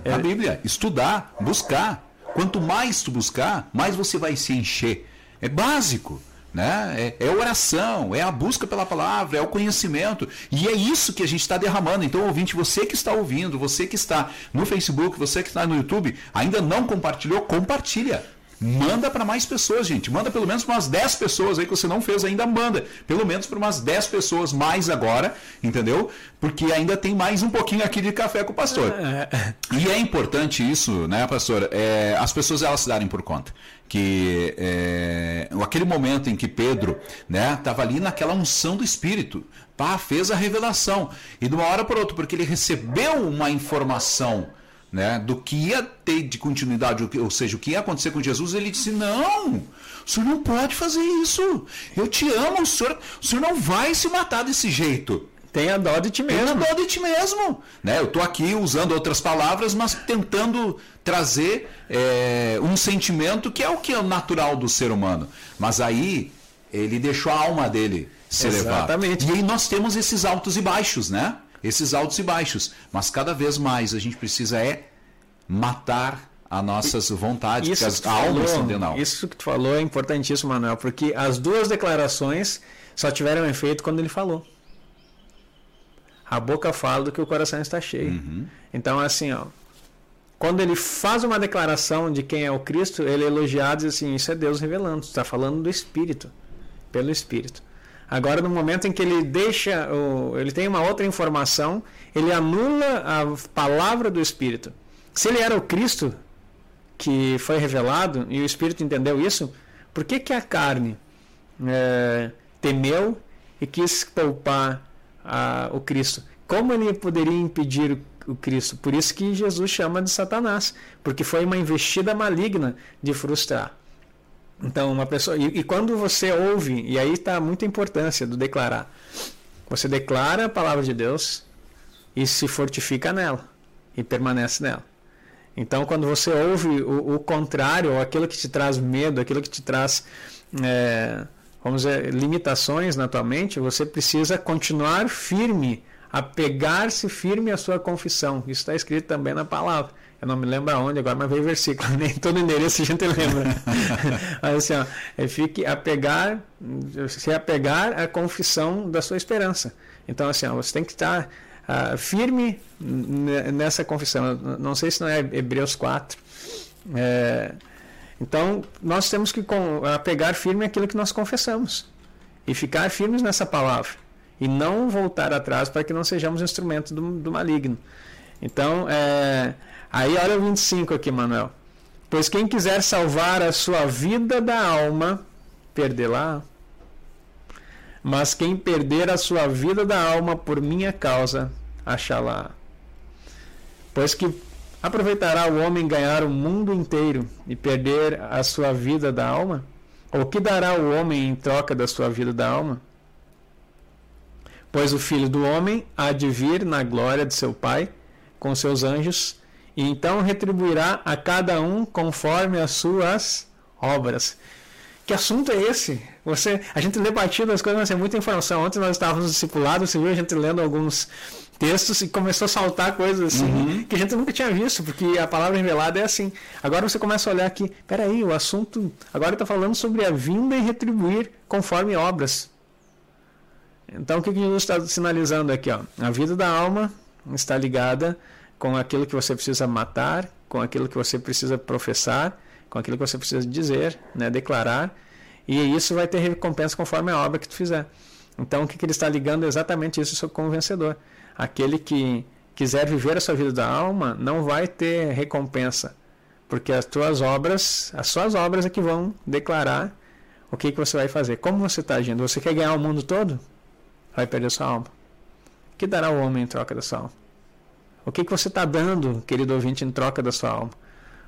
Na é. Bíblia. Estudar, buscar. Quanto mais tu buscar, mais você vai se encher. É básico. Né? É, é, oração, é a busca pela palavra, é o conhecimento. E é isso que a gente está derramando. Então, ouvinte, você que está ouvindo, você que está no Facebook, você que está no YouTube, ainda não compartilhou, compartilha. Manda para mais pessoas, gente. Manda pelo menos para umas 10 pessoas aí que você não fez ainda, manda. Pelo menos para umas 10 pessoas mais agora, entendeu? Porque ainda tem mais um pouquinho aqui de café com o pastor. É. E é importante isso, né, pastor? É, as pessoas elas se darem por conta que é, aquele momento em que Pedro né estava ali naquela unção do Espírito, pá, fez a revelação e de uma hora para outra, porque ele recebeu uma informação né, do que ia ter de continuidade, ou seja, o que ia acontecer com Jesus, ele disse: Não, o senhor não pode fazer isso. Eu te amo, o senhor, o senhor não vai se matar desse jeito. Tenha dó de ti mesmo. Tenha dó de ti mesmo. Né? Eu estou aqui usando outras palavras, mas tentando trazer é, um sentimento que é o que é natural do ser humano. Mas aí ele deixou a alma dele se Exatamente. levar. E aí nós temos esses altos e baixos, né? Esses altos e baixos. Mas cada vez mais a gente precisa é matar as nossas vontades, isso porque as almas estão dentro da alma. Isso que tu falou é importantíssimo, Manuel, porque as duas declarações só tiveram efeito quando ele falou. A boca fala do que o coração está cheio. Uhum. Então, assim, ó, quando ele faz uma declaração de quem é o Cristo, ele é elogiado e diz assim: Isso é Deus revelando. Está falando do Espírito, pelo Espírito. Agora, no momento em que ele deixa, ele tem uma outra informação, ele anula a palavra do Espírito. Se ele era o Cristo que foi revelado e o Espírito entendeu isso, por que, que a carne é, temeu e quis poupar a, o Cristo? Como ele poderia impedir o Cristo? Por isso que Jesus chama de Satanás, porque foi uma investida maligna de frustrar. Então, uma pessoa. E, e quando você ouve, e aí está muita importância do declarar. Você declara a palavra de Deus e se fortifica nela e permanece nela. Então, quando você ouve o, o contrário, ou aquilo que te traz medo, aquilo que te traz, é, vamos dizer, limitações na tua mente, você precisa continuar firme, apegar-se firme à sua confissão. Isso está escrito também na palavra. Eu não me lembro aonde agora, mas veio o versículo. Nem todo endereço a gente lembra. mas assim, ó, é, fique apegar, se apegar à confissão da sua esperança. Então, assim, ó, você tem que estar uh, firme nessa confissão. Não sei se não é Hebreus 4. É, então, nós temos que apegar firme aquilo que nós confessamos. E ficar firmes nessa palavra. E não voltar atrás para que não sejamos instrumentos do, do maligno. Então, é, Aí olha o 25 aqui, Manuel. Pois quem quiser salvar a sua vida da alma, perdê-la. Mas quem perder a sua vida da alma por minha causa, achá-la. Pois que Aproveitará o homem ganhar o mundo inteiro e perder a sua vida da alma? Ou que dará o homem em troca da sua vida da alma? Pois o filho do homem há de vir na glória de seu Pai com seus anjos, e então retribuirá a cada um conforme as suas obras. Que assunto é esse? Você, a gente lê batido as coisas, mas é muita informação. Ontem nós estávamos discipulados, você viu a gente lendo alguns textos e começou a saltar coisas assim uhum. que a gente nunca tinha visto, porque a palavra revelada é assim. Agora você começa a olhar aqui, peraí, o assunto agora está falando sobre a vinda e retribuir conforme obras. Então o que, Jesus está sinalizando aqui? Ó? A vida da alma está ligada com aquilo que você precisa matar, com aquilo que você precisa professar, com aquilo que você precisa dizer, né, declarar, e isso vai ter recompensa conforme a obra que tu fizer. Então o que, que ele está ligando é exatamente isso com o vencedor aquele que quiser viver a sua vida da alma não vai ter recompensa, porque as tuas obras, as suas obras é que vão declarar o que, que você vai fazer, como você está agindo. Você quer ganhar o mundo todo? Vai perder sua alma. O que dará o homem em troca da sua alma? O que, que você está dando, querido ouvinte, em troca da sua alma?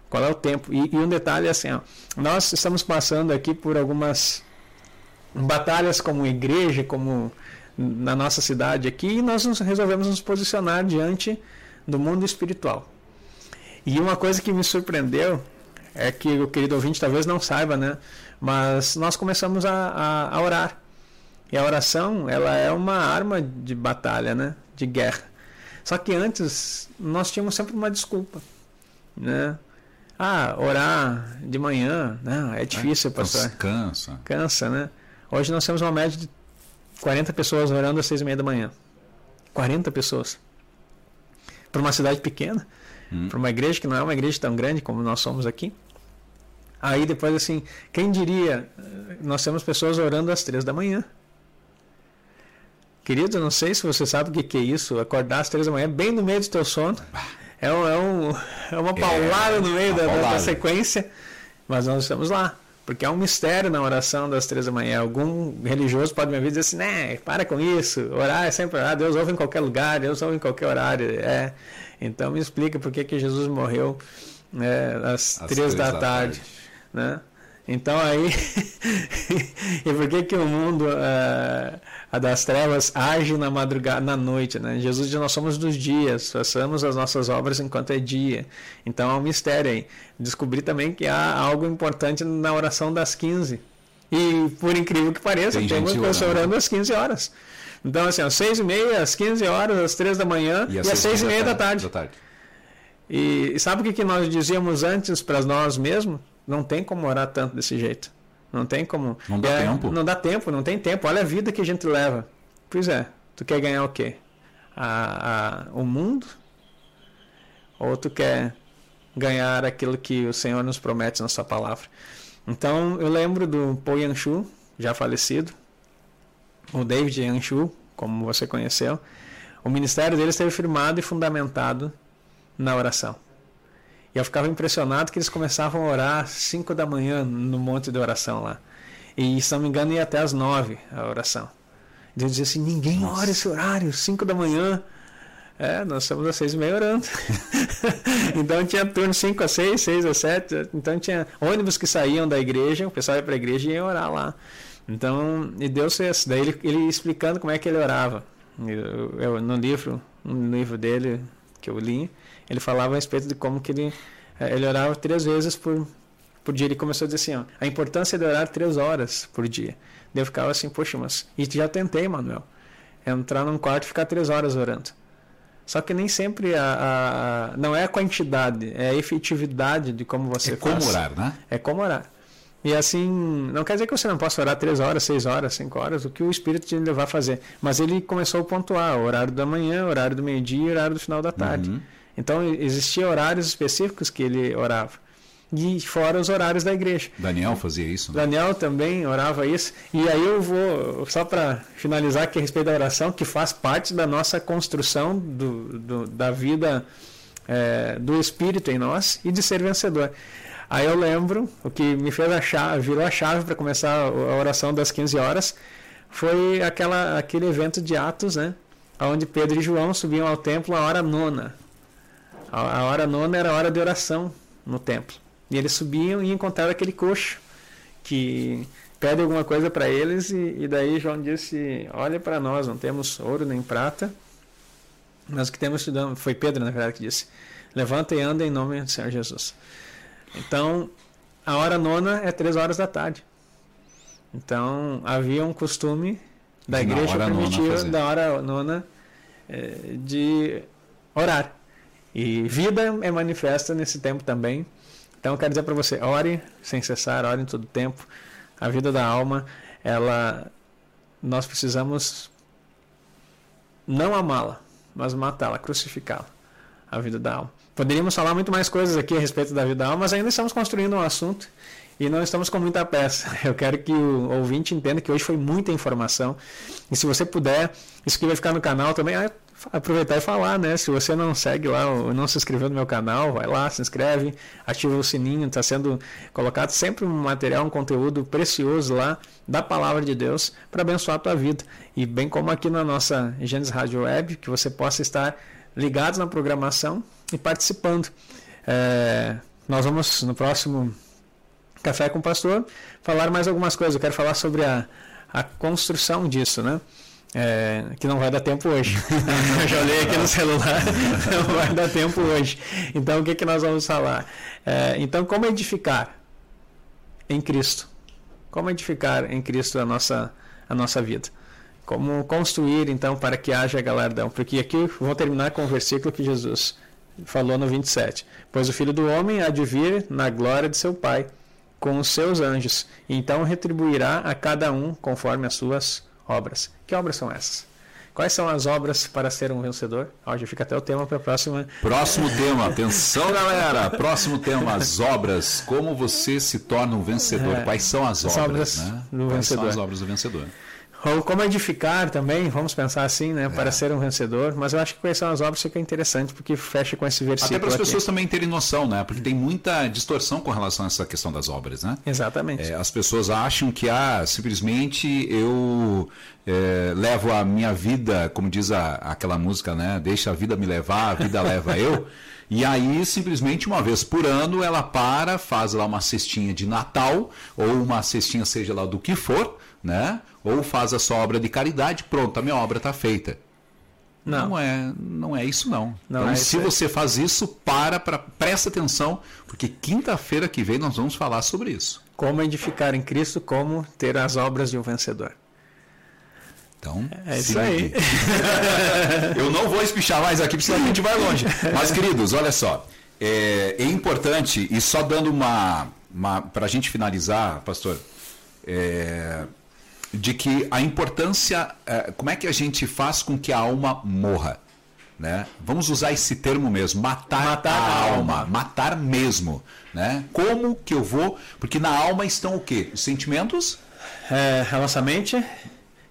Qual é o tempo? E, e um detalhe é assim: ó, nós estamos passando aqui por algumas batalhas como igreja, como na nossa cidade aqui e nós nos resolvemos nos posicionar diante do mundo espiritual. E uma coisa que me surpreendeu é que o querido ouvinte talvez não saiba, né? Mas nós começamos a, a, a orar. E a oração, ela é uma arma de batalha, né? De guerra. Só que antes nós tínhamos sempre uma desculpa, né? Ah, orar de manhã, não, é difícil, é, pastor. Cansa. Cansa, né? Hoje nós temos uma média de 40 pessoas orando às seis e meia da manhã. 40 pessoas. Para uma cidade pequena, hum. para uma igreja que não é uma igreja tão grande como nós somos aqui. Aí depois assim, quem diria, nós temos pessoas orando às três da manhã. Querido, não sei se você sabe o que, é isso, acordar às três da manhã, bem no meio do teu sono. É, um, é, um, é uma paulada é, no meio da, da, sequência, mas nós estamos lá. Porque é um mistério na oração das três da manhã. Algum religioso pode me ouvir e dizer assim, né, para com isso, orar é sempre orar, Deus ouve em qualquer lugar, Deus ouve em qualquer horário. É. Então me explica por que, que Jesus morreu né, às, às três, três da, da tarde. tarde. Né? Então aí, e por que que o mundo uh, a das trevas age na madrugada, na noite, né? Jesus diz, nós somos dos dias, façamos as nossas obras enquanto é dia. Então é um mistério aí. Descobri também que há algo importante na oração das 15. E por incrível que pareça, tem temos pessoas orando às 15 horas. Então, assim, às 6 e meia, às 15 horas, às 3 da manhã e, e às 6 e meia da tarde. Da tarde. E sabe o que nós dizíamos antes para nós mesmos? Não tem como orar tanto desse jeito. Não tem como. Não dá é, tempo. Não dá tempo, não tem tempo. Olha a vida que a gente leva. Pois é, tu quer ganhar o quê? A, a, o mundo? Ou tu quer ganhar aquilo que o Senhor nos promete na sua palavra? Então eu lembro do Po Yanshu, já falecido, o David Yanshu, como você conheceu. O ministério dele esteve firmado e fundamentado na oração. E eu ficava impressionado que eles começavam a orar às 5 da manhã no monte de oração lá. E, se não me engano, ia até às 9 a oração. Eu dizia assim: ninguém Nossa. ora esse horário, 5 da manhã. É, nós estamos às 6 e meia orando. então tinha turno 5 a 6, 6 a 7. Então tinha ônibus que saíam da igreja, o pessoal ia para a igreja e ia orar lá. Então, e Deus fez. Daí ele, ele explicando como é que ele orava. Eu, eu, no livro, no livro dele que eu li, ele falava a respeito de como que ele, eh, ele orava três vezes por, por dia. Ele começou a dizer assim, ó, a importância de orar três horas por dia. Daí eu ficava assim, poxa, mas... E já tentei, Manuel, entrar num quarto e ficar três horas orando. Só que nem sempre a, a, não é a quantidade, é a efetividade de como você é faz. É como orar, né? É como orar. E assim, não quer dizer que você não possa orar três horas, seis horas, cinco horas, o que o Espírito te levar a fazer. Mas ele começou a pontuar horário da manhã, horário do meio-dia e horário do final da tarde. Uhum. Então existiam horários específicos que ele orava. E fora os horários da igreja. Daniel fazia isso. Né? Daniel também orava isso. E aí eu vou, só para finalizar aqui a respeito da oração, que faz parte da nossa construção do, do da vida é, do Espírito em nós e de ser vencedor. Aí eu lembro, o que me fez a virou a chave para começar a oração das 15 horas, foi aquela, aquele evento de Atos, né? Onde Pedro e João subiam ao templo a hora nona A hora nona era a hora de oração no templo. E eles subiam e encontraram aquele coxo que pede alguma coisa para eles e, e, daí João disse: Olha para nós, não temos ouro nem prata, mas o que temos te. Foi Pedro, na verdade, que disse: Levanta e anda em nome do Senhor Jesus. Então, a hora nona é três horas da tarde. Então, havia um costume da igreja primitiva, da hora nona, é, de orar. E vida é manifesta nesse tempo também. Então, eu quero dizer para você: ore sem cessar, ore em todo tempo. A vida da alma, ela, nós precisamos não amá-la, mas matá-la, crucificá-la. A vida da alma. Poderíamos falar muito mais coisas aqui a respeito da vida da alma, mas ainda estamos construindo um assunto e não estamos com muita peça. Eu quero que o ouvinte entenda que hoje foi muita informação. E se você puder, isso aqui vai ficar no canal também. Ah, aproveitar e falar, né? Se você não segue lá ou não se inscreveu no meu canal, vai lá, se inscreve, ativa o sininho, está sendo colocado sempre um material, um conteúdo precioso lá da palavra de Deus para abençoar a tua vida. E bem como aqui na nossa Gênesis Rádio Web, que você possa estar ligados na programação e participando. É, nós vamos no próximo Café com o Pastor falar mais algumas coisas. Eu quero falar sobre a, a construção disso, né? É, que não vai dar tempo hoje. Eu já olhei aqui no celular, não vai dar tempo hoje. Então, o que, que nós vamos falar? É, então, como edificar em Cristo? Como edificar em Cristo a nossa, a nossa vida? Como construir, então, para que haja galardão? Porque aqui vou terminar com o versículo que Jesus falou no 27. Pois o Filho do Homem há de vir na glória de seu Pai com os seus anjos, e então retribuirá a cada um conforme as suas obras. Que obras são essas? Quais são as obras para ser um vencedor? Ó, já fica até o tema para a próxima. Próximo tema, atenção galera! Próximo tema, as obras. Como você se torna um vencedor? É, Quais são as obras? As obras né? Quais vencedor. são as obras do vencedor? Ou como edificar também, vamos pensar assim, né? Para é. ser um vencedor. Mas eu acho que são as obras fica interessante, porque fecha com esse versículo. Até para as pessoas também terem noção, né? Porque tem muita distorção com relação a essa questão das obras, né? Exatamente. É, as pessoas acham que, ah, simplesmente eu é, levo a minha vida, como diz a, aquela música, né? Deixa a vida me levar, a vida leva eu. E aí, simplesmente uma vez por ano, ela para, faz lá uma cestinha de Natal, ou uma cestinha, seja lá do que for, né? Ou faz a sua obra de caridade, pronto, a minha obra está feita. Não. não. é, não é isso não. não então, é se você faz isso, para, para, presta atenção, porque quinta-feira que vem nós vamos falar sobre isso. Como edificar em Cristo, como ter as obras de um vencedor. Então, é isso aí. Eu não vou espichar mais aqui, porque senão a gente vai longe. Mas, queridos, olha só. É, é importante, e só dando uma. uma para a gente finalizar, pastor, é, de que a importância, é, como é que a gente faz com que a alma morra? Né? Vamos usar esse termo mesmo, matar, matar a, alma, alma, matar mesmo. Né? Como que eu vou? Porque na alma estão o quê? Os sentimentos? É, a nossa mente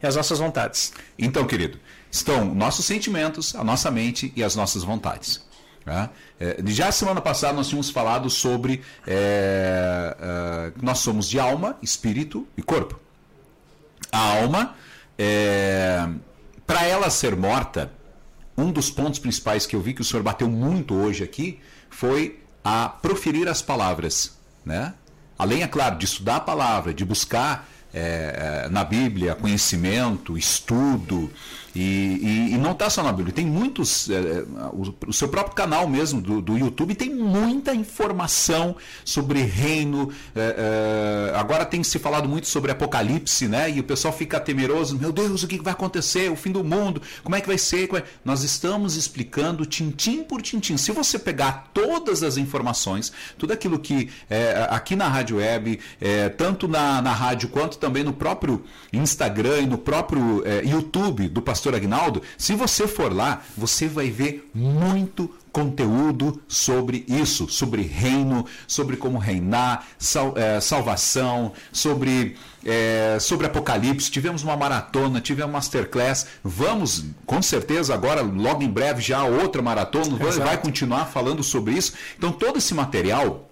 e as nossas vontades. Então, querido, estão nossos sentimentos, a nossa mente e as nossas vontades. Tá? É, já semana passada nós tínhamos falado sobre é, é, nós somos de alma, espírito e corpo a alma, é, para ela ser morta, um dos pontos principais que eu vi que o senhor bateu muito hoje aqui foi a proferir as palavras, né? Além, é claro, de estudar a palavra, de buscar é, é na Bíblia conhecimento, estudo, e, e, e, não está só na Bíblia, tem muitos. É, é, o, o, seu próprio canal mesmo do, do YouTube tem muita informação sobre reino. É, é, agora tem se falado muito sobre Apocalipse, né? E o pessoal fica temeroso: meu Deus, o que vai acontecer? O fim do mundo? Como é que vai ser? É? Nós estamos explicando tintim por tintim. Se você pegar todas as informações, tudo aquilo que é, aqui na Rádio Web, tanto na, na rádio quanto também no próprio Instagram e no próprio YouTube do Pastor pastor Agnaldo, se você for lá, você vai ver muito conteúdo sobre isso, sobre reino, sobre como reinar, sal, é, salvação, sobre, é, sobre Apocalipse. Tivemos uma maratona, tivemos masterclass. Vamos, com certeza, agora, logo em breve, já outra maratona, vai, vai continuar falando sobre isso. Então, todo esse material.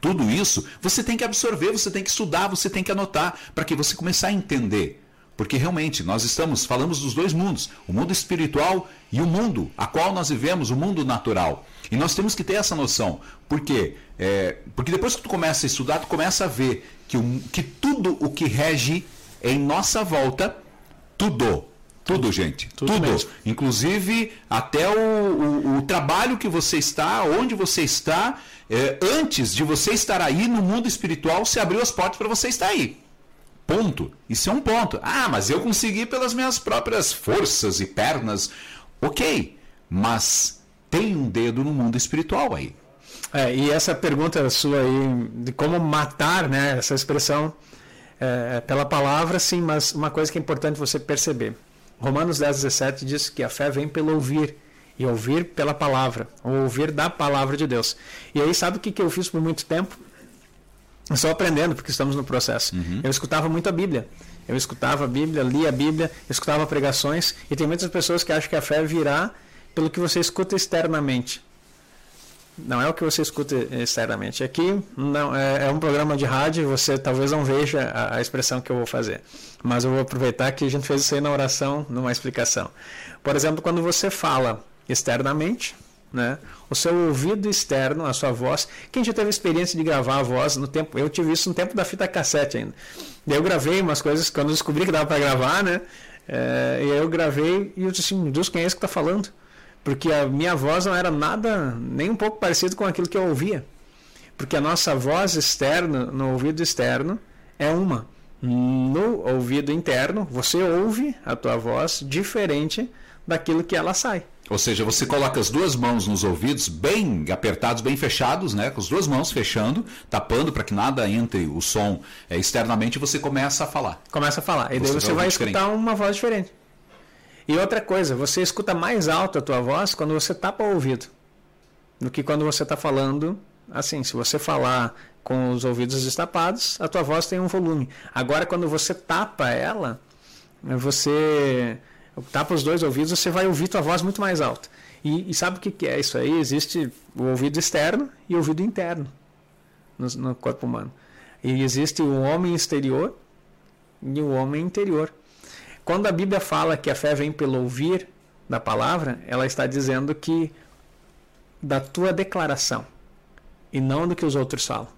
Tudo isso você tem que absorver, você tem que estudar, você tem que anotar, para que você começar a entender Porque realmente nós estamos, falamos dos dois mundos, o mundo espiritual e o mundo a qual nós vivemos, o mundo natural. E nós temos que ter essa noção. Por quê? É, porque depois que tu começa a estudar, tu começa a ver que, o, que tudo o que rege em nossa volta, tudo, tudo, gente. Tudo. tudo. Inclusive, até o, o, o, trabalho que você está, onde você está, é, antes de você estar aí no mundo espiritual, se abriu as portas para você estar aí. Ponto. Isso é um ponto. Ah, mas eu consegui pelas minhas próprias forças e pernas. Ok, mas tem um dedo no mundo espiritual aí. É, e essa pergunta sua aí de como matar, né? Essa expressão é, pela palavra, sim, mas uma coisa que é importante você perceber. Romanos 10, 17 diz que a fé vem pelo ouvir e ouvir pela palavra, ou ouvir da palavra de Deus. E aí, sabe o que, que eu fiz por muito tempo? Estou aprendendo, porque estamos no processo. Uhum. Eu escutava muito a Bíblia. Eu escutava a Bíblia, lia a Bíblia, escutava pregações, e tem muitas pessoas que acham que a fé virá pelo que você escuta externamente. Não é o que você escuta externamente. Aqui não é, é um programa de rádio, você talvez não veja a, a, expressão que eu vou fazer. Mas eu vou aproveitar que a gente fez isso aí na oração, numa explicação. Por exemplo, quando você fala externamente, né? O seu ouvido externo, a sua voz. Quem já teve experiência de gravar a voz no tempo? Eu tive isso no tempo da fita cassete ainda. Eu gravei umas coisas quando descobri que dava para gravar, né? É, e aí eu gravei e eu disse assim, Deus, quem é esse que está falando? Porque a minha voz não era nada, nem um pouco parecido com aquilo que eu ouvia. Porque a nossa voz externa, no ouvido externo, é uma. No ouvido interno, você ouve a tua voz diferente daquilo que ela sai. Ou seja, você coloca as duas mãos nos ouvidos, bem apertados, bem fechados, né? com as duas mãos fechando, tapando para que nada entre o som é, externamente você começa a falar. Começa a falar. E daí você, vai escutar diferente. uma voz diferente. E outra coisa, você escuta mais alto a tua voz quando você tapa o ouvido do que quando você está falando assim. Se você falar com os ouvidos destapados, a tua voz tem um volume. Agora, quando você tapa ela, você tapa os dois ouvidos, você vai ouvir tua voz muito mais alta. E, e sabe o que, é isso aí? Existe o ouvido externo e o ouvido interno no, no corpo humano. E existe o homem exterior e o homem interior. Quando a Bíblia fala que a fé vem pelo ouvir da palavra, ela está dizendo que da tua declaração e não do que os outros falam.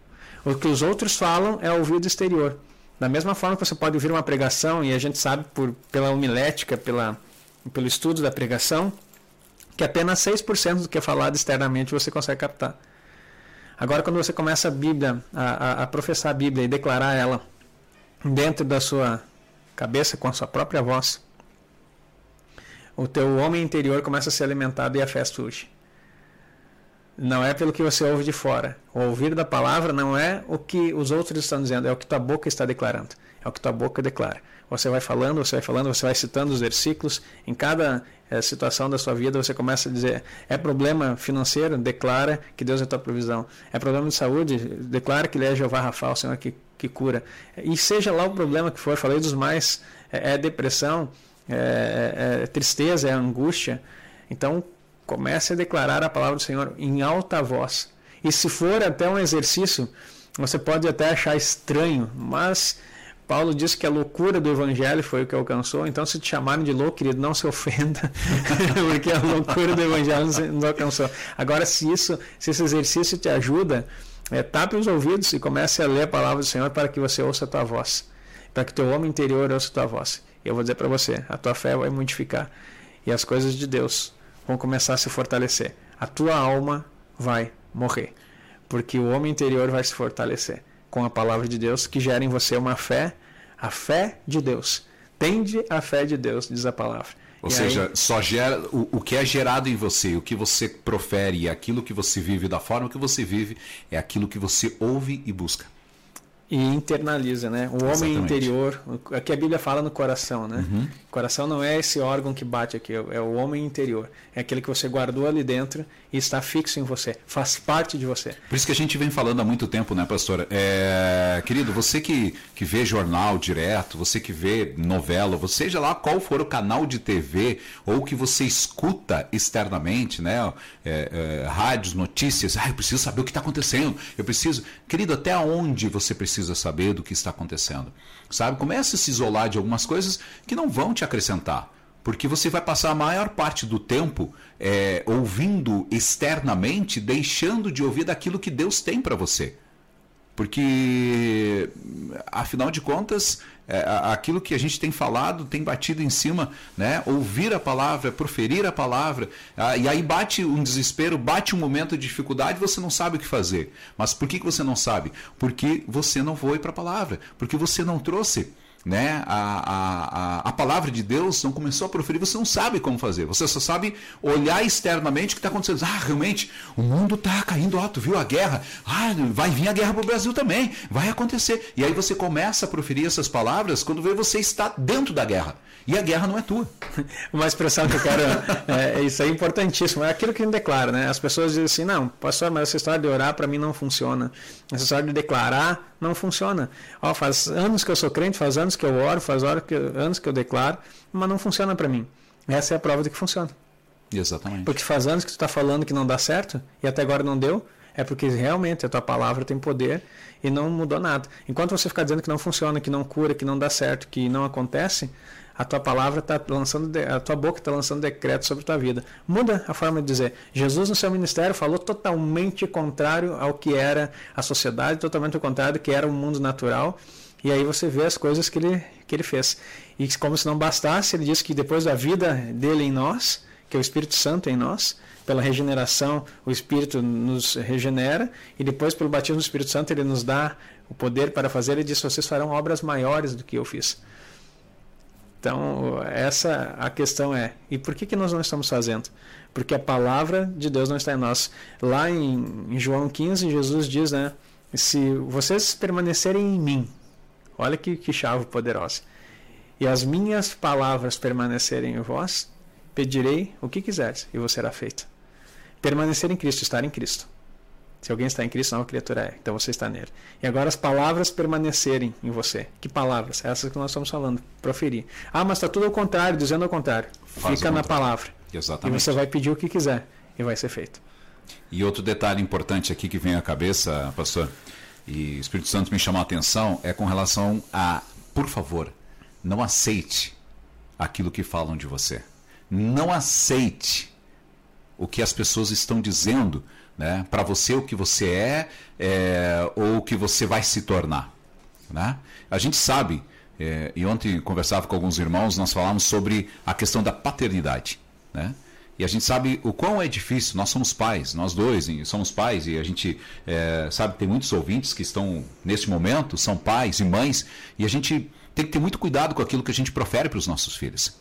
O que os outros falam é ouvido exterior. Da mesma forma que você pode ouvir uma pregação, e a gente sabe por, pela homilética, pela, pelo estudo da pregação, que apenas 6% do que é falado externamente você consegue captar. Agora, quando você começa a Bíblia, a, a, a professar a Bíblia e declarar ela dentro da sua cabeça, com a sua própria voz, o teu homem interior começa a ser alimentado e a fé surge. Não é pelo que você ouve de fora. O ouvir da palavra não é o que os outros estão dizendo, é o que tua boca está declarando. É o que tua boca declara. Você vai falando, você vai falando, você vai citando os versículos. Em cada é, situação da sua vida, você começa a dizer: é problema financeiro? Declara que Deus é tua provisão. É problema de saúde? Declara que Ele é Jeová Rafa, o Senhor que, que cura. E seja lá o problema que for, falei dos mais: é, é depressão, é, é, é tristeza, é angústia. Então, Comece a declarar a palavra do Senhor em alta voz. E se for até um exercício, você pode até achar estranho, mas Paulo diz que a loucura do evangelho foi o que alcançou. Então, se te chamarem de louco, querido, não se ofenda, porque a loucura do evangelho nos alcançou. Agora, se isso, se esse exercício te ajuda, é, tape os ouvidos e comece a ler a palavra do Senhor para que você ouça a tua voz, para que teu homem interior ouça a tua voz. Eu vou dizer para você, a tua fé vai modificar e as coisas de Deus vão começar a se fortalecer. A tua alma vai morrer, porque o homem interior vai se fortalecer com a palavra de Deus que gera em você uma fé, a fé de Deus. Tende a fé de Deus, diz a palavra. Ou e seja, aí... só gera o, o que é gerado em você, o que você profere, aquilo que você vive da forma que você vive, é aquilo que você ouve e busca e internaliza, né? O homem Exatamente. interior, aqui a Bíblia fala no coração, né? Uhum. O coração não é esse órgão que bate aqui, é o homem interior. É aquele que você guardou ali dentro e está fixo em você, faz parte de você. Por isso que a gente vem falando há muito tempo, né, pastora? É, querido, você que, que vê jornal direto, você que vê novela, você seja lá qual for o canal de TV ou que você escuta externamente, né? É, é, rádios, notícias, ah, eu preciso saber o que está acontecendo, eu preciso. Querido, até onde você precisa saber do que está acontecendo. Sabe? Comece a se isolar de algumas coisas que não vão te acrescentar. Porque você vai passar a maior parte do tempo é, ouvindo externamente, deixando de ouvir daquilo que Deus tem para você. Porque, afinal de contas, é, aquilo que a gente tem falado tem batido em cima, né? Ouvir a palavra, proferir a palavra, e aí bate um desespero, bate um momento de dificuldade, você não sabe o que fazer. Mas por que, que você não sabe? Porque você não foi para a palavra, porque você não trouxe né? A, a, a palavra de Deus não começou a proferir, você não sabe como fazer. Você só sabe olhar externamente o que está acontecendo. Ah, realmente, o mundo está caindo alto, viu? A guerra. Ah, vai vir a guerra para o Brasil também. Vai acontecer. E aí você começa a proferir essas palavras quando vê você está dentro da guerra. E a guerra não é tua. Uma expressão que eu quero. É, isso aí é importantíssimo. É aquilo que a gente declara, né? As pessoas dizem assim: não, pastor, mas essa história de orar para mim não funciona. Essa história de declarar não funciona. Ó, faz anos que eu sou crente, faz anos que eu oro, faz anos que eu declaro, mas não funciona para mim. Essa é a prova de que funciona. Exatamente. Porque faz anos que tu está falando que não dá certo e até agora não deu, é porque realmente a tua palavra tem poder e não mudou nada. Enquanto você ficar dizendo que não funciona, que não cura, que não dá certo, que não acontece, a tua palavra está lançando, a tua boca está lançando decreto sobre a tua vida. Muda a forma de dizer. Jesus no seu ministério falou totalmente contrário ao que era a sociedade, totalmente o contrário do que era o mundo natural. E aí você vê as coisas que ele, que ele fez. E como se não bastasse, ele disse que depois da vida dele em nós, que é o Espírito Santo em nós, pela regeneração, o Espírito nos regenera, e depois, pelo batismo do Espírito Santo, ele nos dá o poder para fazer. Ele disse: Vocês farão obras maiores do que eu fiz. Então, essa a questão é: e por que, que nós não estamos fazendo? Porque a palavra de Deus não está em nós. Lá em, em João 15, Jesus diz, né? Se vocês permanecerem em mim, olha que, que chave poderosa, e as minhas palavras permanecerem em vós, pedirei o que quiseres e vos será feito. Permanecer em Cristo, estar em Cristo. Se alguém está em Cristo, nova criatura é. Então você está nele. E agora as palavras permanecerem em você. Que palavras? Essas que nós estamos falando. Proferir. Ah, mas está tudo ao contrário, dizendo ao contrário. Faz Fica na palavra. Exatamente. E você vai pedir o que quiser. E vai ser feito. E outro detalhe importante aqui que vem à cabeça, pastor, e o Espírito Santo me chamou a atenção, é com relação a, por favor, não aceite aquilo que falam de você. Não aceite o que as pessoas estão dizendo né? para você o que você é, é, ou o que você vai se tornar. Né? A gente sabe, é, e ontem conversava com alguns irmãos, nós falamos sobre a questão da paternidade. Né? E a gente sabe o quão é difícil, nós somos pais, nós dois somos pais, e a gente é, sabe que tem muitos ouvintes que estão, nesse momento, são pais e mães, e a gente tem que ter muito cuidado com aquilo que a gente profere para os nossos filhos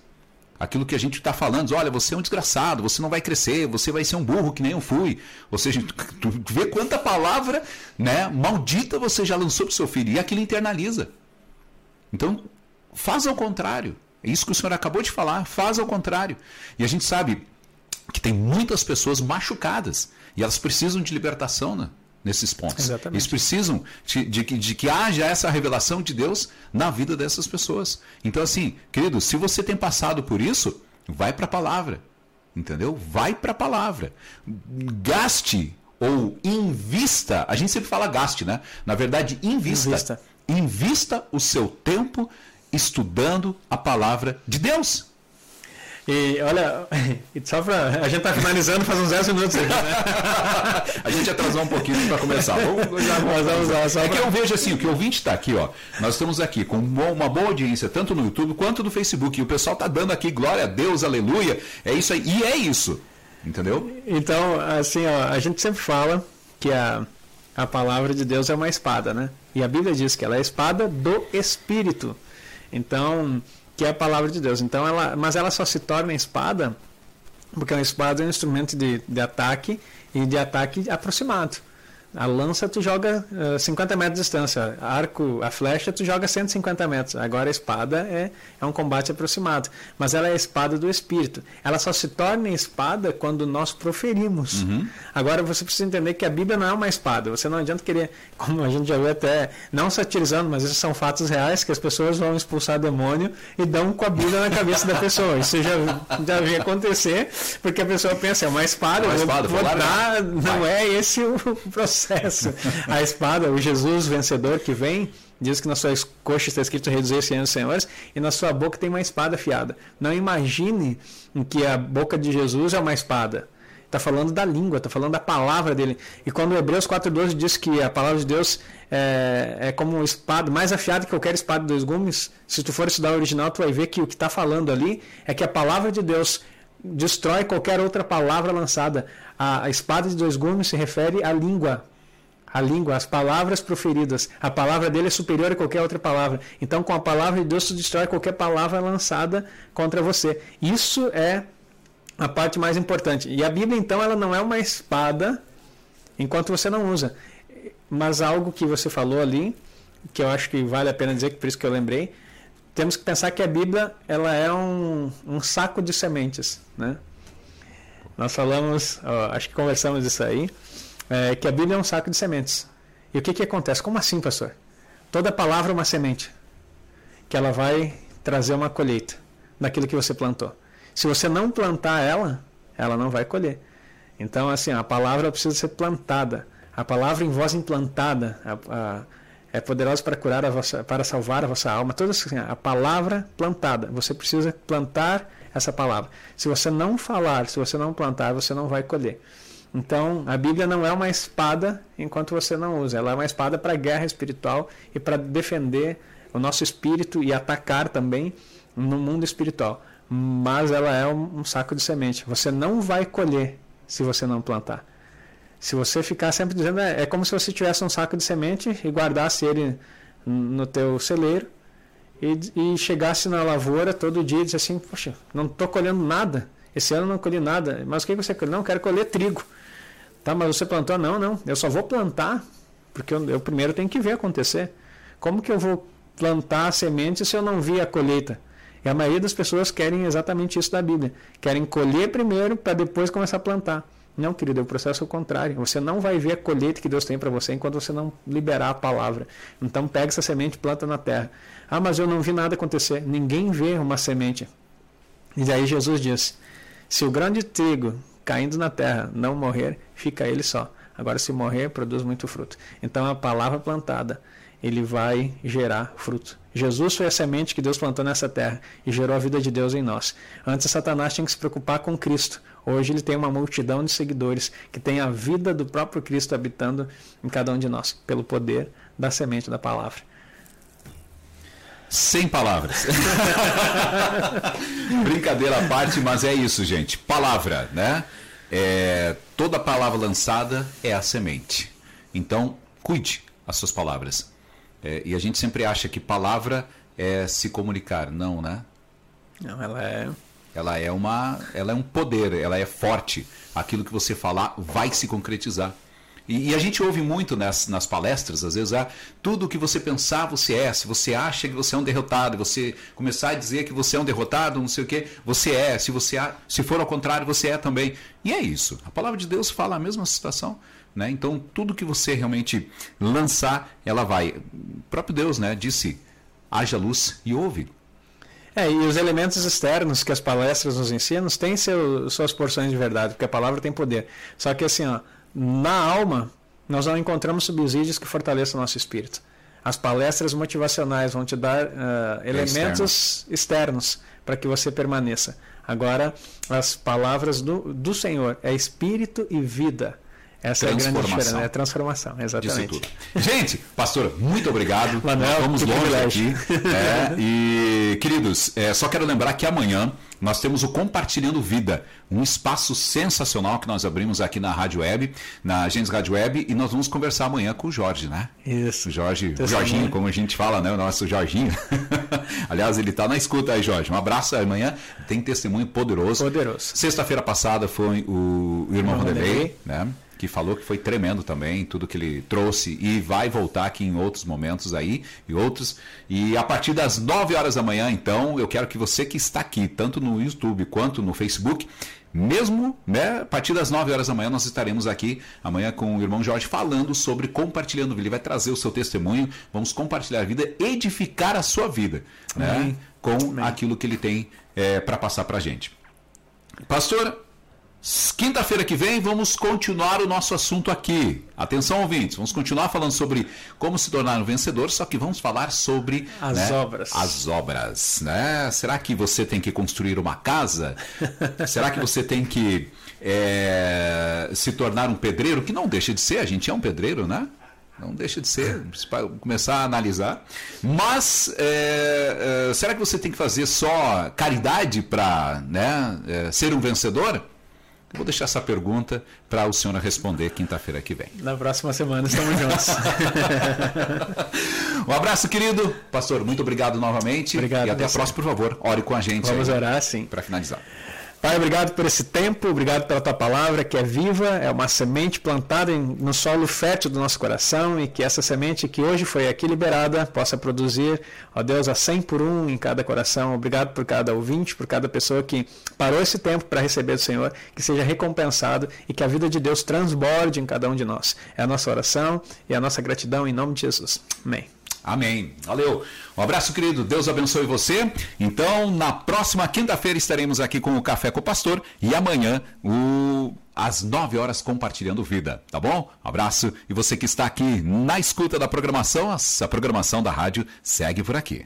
aquilo que a gente está falando, olha, você é um desgraçado, você não vai crescer, você vai ser um burro que nem eu fui. Ou seja, tu vê quanta palavra né, maldita você já lançou para seu filho e aquilo internaliza. Então, faz ao contrário. É isso que o senhor acabou de falar, faz ao contrário. E a gente sabe que tem muitas pessoas machucadas e elas precisam de libertação, né? Nesses pontos. Exatamente. Eles precisam de, de, de, que haja essa revelação de Deus na vida dessas pessoas. Então, assim, querido, se você tem passado por isso, vai para a palavra. Entendeu? Vai para a palavra. Gaste ou invista. A gente sempre fala gaste, né? Na verdade, invista. Invista, invista o seu tempo estudando a palavra de Deus. E olha, só pra. A gente tá finalizando faz uns 10 minutos aqui, né? a gente atrasou um pouquinho para começar. Vamos, já, vamos, vamos lá, só é pra... que eu vejo assim, o que o ouvinte está aqui, ó. Nós estamos aqui com uma boa audiência, tanto no YouTube quanto no Facebook. E o pessoal tá dando aqui, glória a Deus, aleluia. É isso aí. E é isso. Entendeu? Então, assim, ó, a gente sempre fala que a, a palavra de Deus é uma espada, né? E a Bíblia diz que ela é a espada do Espírito. Então, que é a palavra de Deus. Então ela, mas ela só se torna espada porque a espada é um instrumento de, de ataque e de ataque aproximado. A lança tu joga uh, eh, 50 metros de distância, arco, a flecha tu joga 150 metros. Agora a espada é, é um combate aproximado, mas ela é a espada do espírito. Ela só se torna espada quando nós proferimos. Uhum. Agora você precisa entender que a Bíblia não é uma espada. Você não adianta querer, como a gente já viu até, não satirizando, mas esses são fatos reais que as pessoas vão expulsar demônio e dão com a Bíblia na cabeça da pessoa. Isso já já vi acontecer, porque a pessoa pensa é uma espada, é uma espada vou, vou dar, não é esse o processo processo. A espada, o Jesus vencedor que vem, diz que nas suas coxas está escrito reduzir senhores senhores, e na sua boca tem uma espada afiada. Não imagine que a boca de Jesus é uma espada. Está falando da língua, está falando da palavra dele. E quando Hebreus 4,12 diz que a palavra de Deus é, é como uma espada, mais afiada que qualquer espada de dois gumes, se tu for estudar o original, tu vai ver que o que está falando ali é que a palavra de Deus destrói qualquer outra palavra lançada. A, a espada de dois gumes se refere à língua. A língua, as palavras proferidas. A palavra dele é superior a qualquer outra palavra. Então, com a palavra de Deus, tu destrói qualquer palavra lançada contra você. Isso é a parte mais importante. E a Bíblia, então, ela não é uma espada enquanto você não usa. Mas algo que você falou ali, que eu acho que vale a pena dizer, que por isso que eu lembrei, temos que pensar que a Bíblia ela é um, um saco de sementes. Né? Nós falamos, ó, acho que conversamos isso aí, é, que a Bíblia é um saco de sementes. E o que, que acontece? Como assim, pastor? Toda palavra é uma semente, que ela vai trazer uma colheita daquilo que você plantou. Se você não plantar ela, ela não vai colher. Então, assim, a palavra precisa ser plantada. A palavra em voz implantada a, a, é poderosa para curar a vossa, para salvar a vossa alma. Toda assim, a palavra plantada. Você precisa plantar essa palavra. Se você não falar, se você não plantar, você não vai colher. Então, a Bíblia não é uma espada enquanto você não usa. Ela é uma espada para guerra espiritual e para defender o nosso espírito e atacar também no mundo espiritual mas ela é um, um saco de semente. Você não vai colher se você não plantar. Se você ficar sempre dizendo, é, é como se você tivesse um saco de semente e guardasse ele no teu celeiro e, e chegasse na lavoura todo dia e disse assim, poxa, não estou colhendo nada, esse ano não colhi nada, mas o que você colhe? Não, quero colher trigo. Tá, mas você plantou? Não, não, eu só vou plantar, porque eu, eu primeiro tenho que ver acontecer. Como que eu vou plantar a semente se eu não vi a colheita? E a maioria das pessoas querem exatamente isso da Bíblia. Querem colher primeiro para depois começar a plantar. Não, querido, é o processo contrário. Você não vai ver a colheita que Deus tem para você enquanto você não liberar a palavra. Então pega essa semente e planta na terra. Ah, mas eu não vi nada acontecer. Ninguém vê uma semente. E aí Jesus diz: se o grão de trigo caindo na terra não morrer, fica ele só. Agora, se morrer, produz muito fruto. Então a palavra plantada ele vai gerar fruto. Jesus foi a semente que Deus plantou nessa terra e gerou a vida de Deus em nós. Antes, Satanás tinha que se preocupar com Cristo. Hoje, ele tem uma multidão de seguidores que tem a vida do próprio Cristo habitando em cada um de nós, pelo poder da semente da palavra. Sem palavras. Brincadeira à parte, mas é isso, gente. Palavra, né? É, toda palavra lançada é a semente. Então, cuide as suas palavras. É, e a gente sempre acha que palavra é se comunicar. Não, né? Não, ela é. Ela é uma. Ela é um poder, ela é forte. Aquilo que você falar vai se concretizar. E, e a gente ouve muito nas, nas palestras, às vezes, ah, tudo o que você pensar, você é. Se você acha que você é um derrotado, você começar a dizer que você é um derrotado, não sei o quê, você é. Se você se for ao contrário, você é também. E é isso. A palavra de Deus fala a mesma situação. Né? Então, tudo que você realmente lançar, ela vai. O próprio Deus né, disse: haja luz e ouve. É, e os elementos externos que as palestras nos ensinam têm seu, suas porções de verdade, porque a palavra tem poder. Só que assim, ó, na alma, nós não encontramos subsídios que fortaleçam o nosso espírito. As palestras motivacionais vão te dar uh, elementos é externos para que você permaneça. Agora, as palavras do, do Senhor é espírito e vida. Essa é a grande diferença, é a transformação, exatamente. Gente, pastor, muito obrigado. Manuel, vamos longe aqui. É, e, queridos, é, só quero lembrar que amanhã nós temos o Compartilhando Vida, um espaço sensacional que nós abrimos aqui na Rádio Web, na Gênesis Rádio Web, e nós vamos conversar amanhã com o Jorge, né? Isso. O Jorge, o Jorginho, como a gente fala, né? O nosso Jorginho. Aliás, ele está na escuta aí, Jorge. Um abraço amanhã. Tem testemunho poderoso. Poderoso. Sexta-feira passada foi o, o irmão Vanderlei, né? Que falou que foi tremendo também, tudo que ele trouxe e vai voltar aqui em outros momentos aí e outros. E a partir das 9 horas da manhã, então, eu quero que você que está aqui, tanto no YouTube quanto no Facebook, mesmo né, a partir das 9 horas da manhã, nós estaremos aqui amanhã com o irmão Jorge falando sobre compartilhando vida. Ele vai trazer o seu testemunho, vamos compartilhar a vida, edificar a sua vida né, com Amém. aquilo que ele tem é, para passar para a gente. Pastor, Quinta-feira que vem vamos continuar o nosso assunto aqui. Atenção, ouvintes, vamos continuar falando sobre como se tornar um vencedor, só que vamos falar sobre as né, obras. As obras, né? Será que você tem que construir uma casa? Será que você tem que é, se tornar um pedreiro? Que não deixa de ser, a gente é um pedreiro, né? Não deixa de ser, para começar a analisar. Mas é, é, será que você tem que fazer só caridade para né, ser um vencedor? Vou deixar essa pergunta para o senhor responder quinta-feira que vem. Na próxima semana estamos juntos. um abraço, querido. Pastor, muito obrigado novamente. Obrigado. E até a próxima, por favor. Ore com a gente. Vamos aí, orar, sim. Para finalizar. Pai, obrigado por esse tempo, obrigado pela tua palavra que é viva, é uma semente plantada em, no solo fértil do nosso coração e que essa semente que hoje foi aqui liberada possa produzir, ó Deus, a 100 por um em cada coração. Obrigado por cada ouvinte, por cada pessoa que parou esse tempo para receber do Senhor, que seja recompensado e que a vida de Deus transborde em cada um de nós. É a nossa oração e a nossa gratidão em nome de Jesus. Amém. Amém. Valeu. Um abraço, querido. Deus abençoe você. Então, na próxima quinta-feira estaremos aqui com o Café com o Pastor e amanhã, o... às 9 horas, compartilhando vida. Tá bom? Um abraço. E você que está aqui na escuta da programação, a programação da rádio segue por aqui.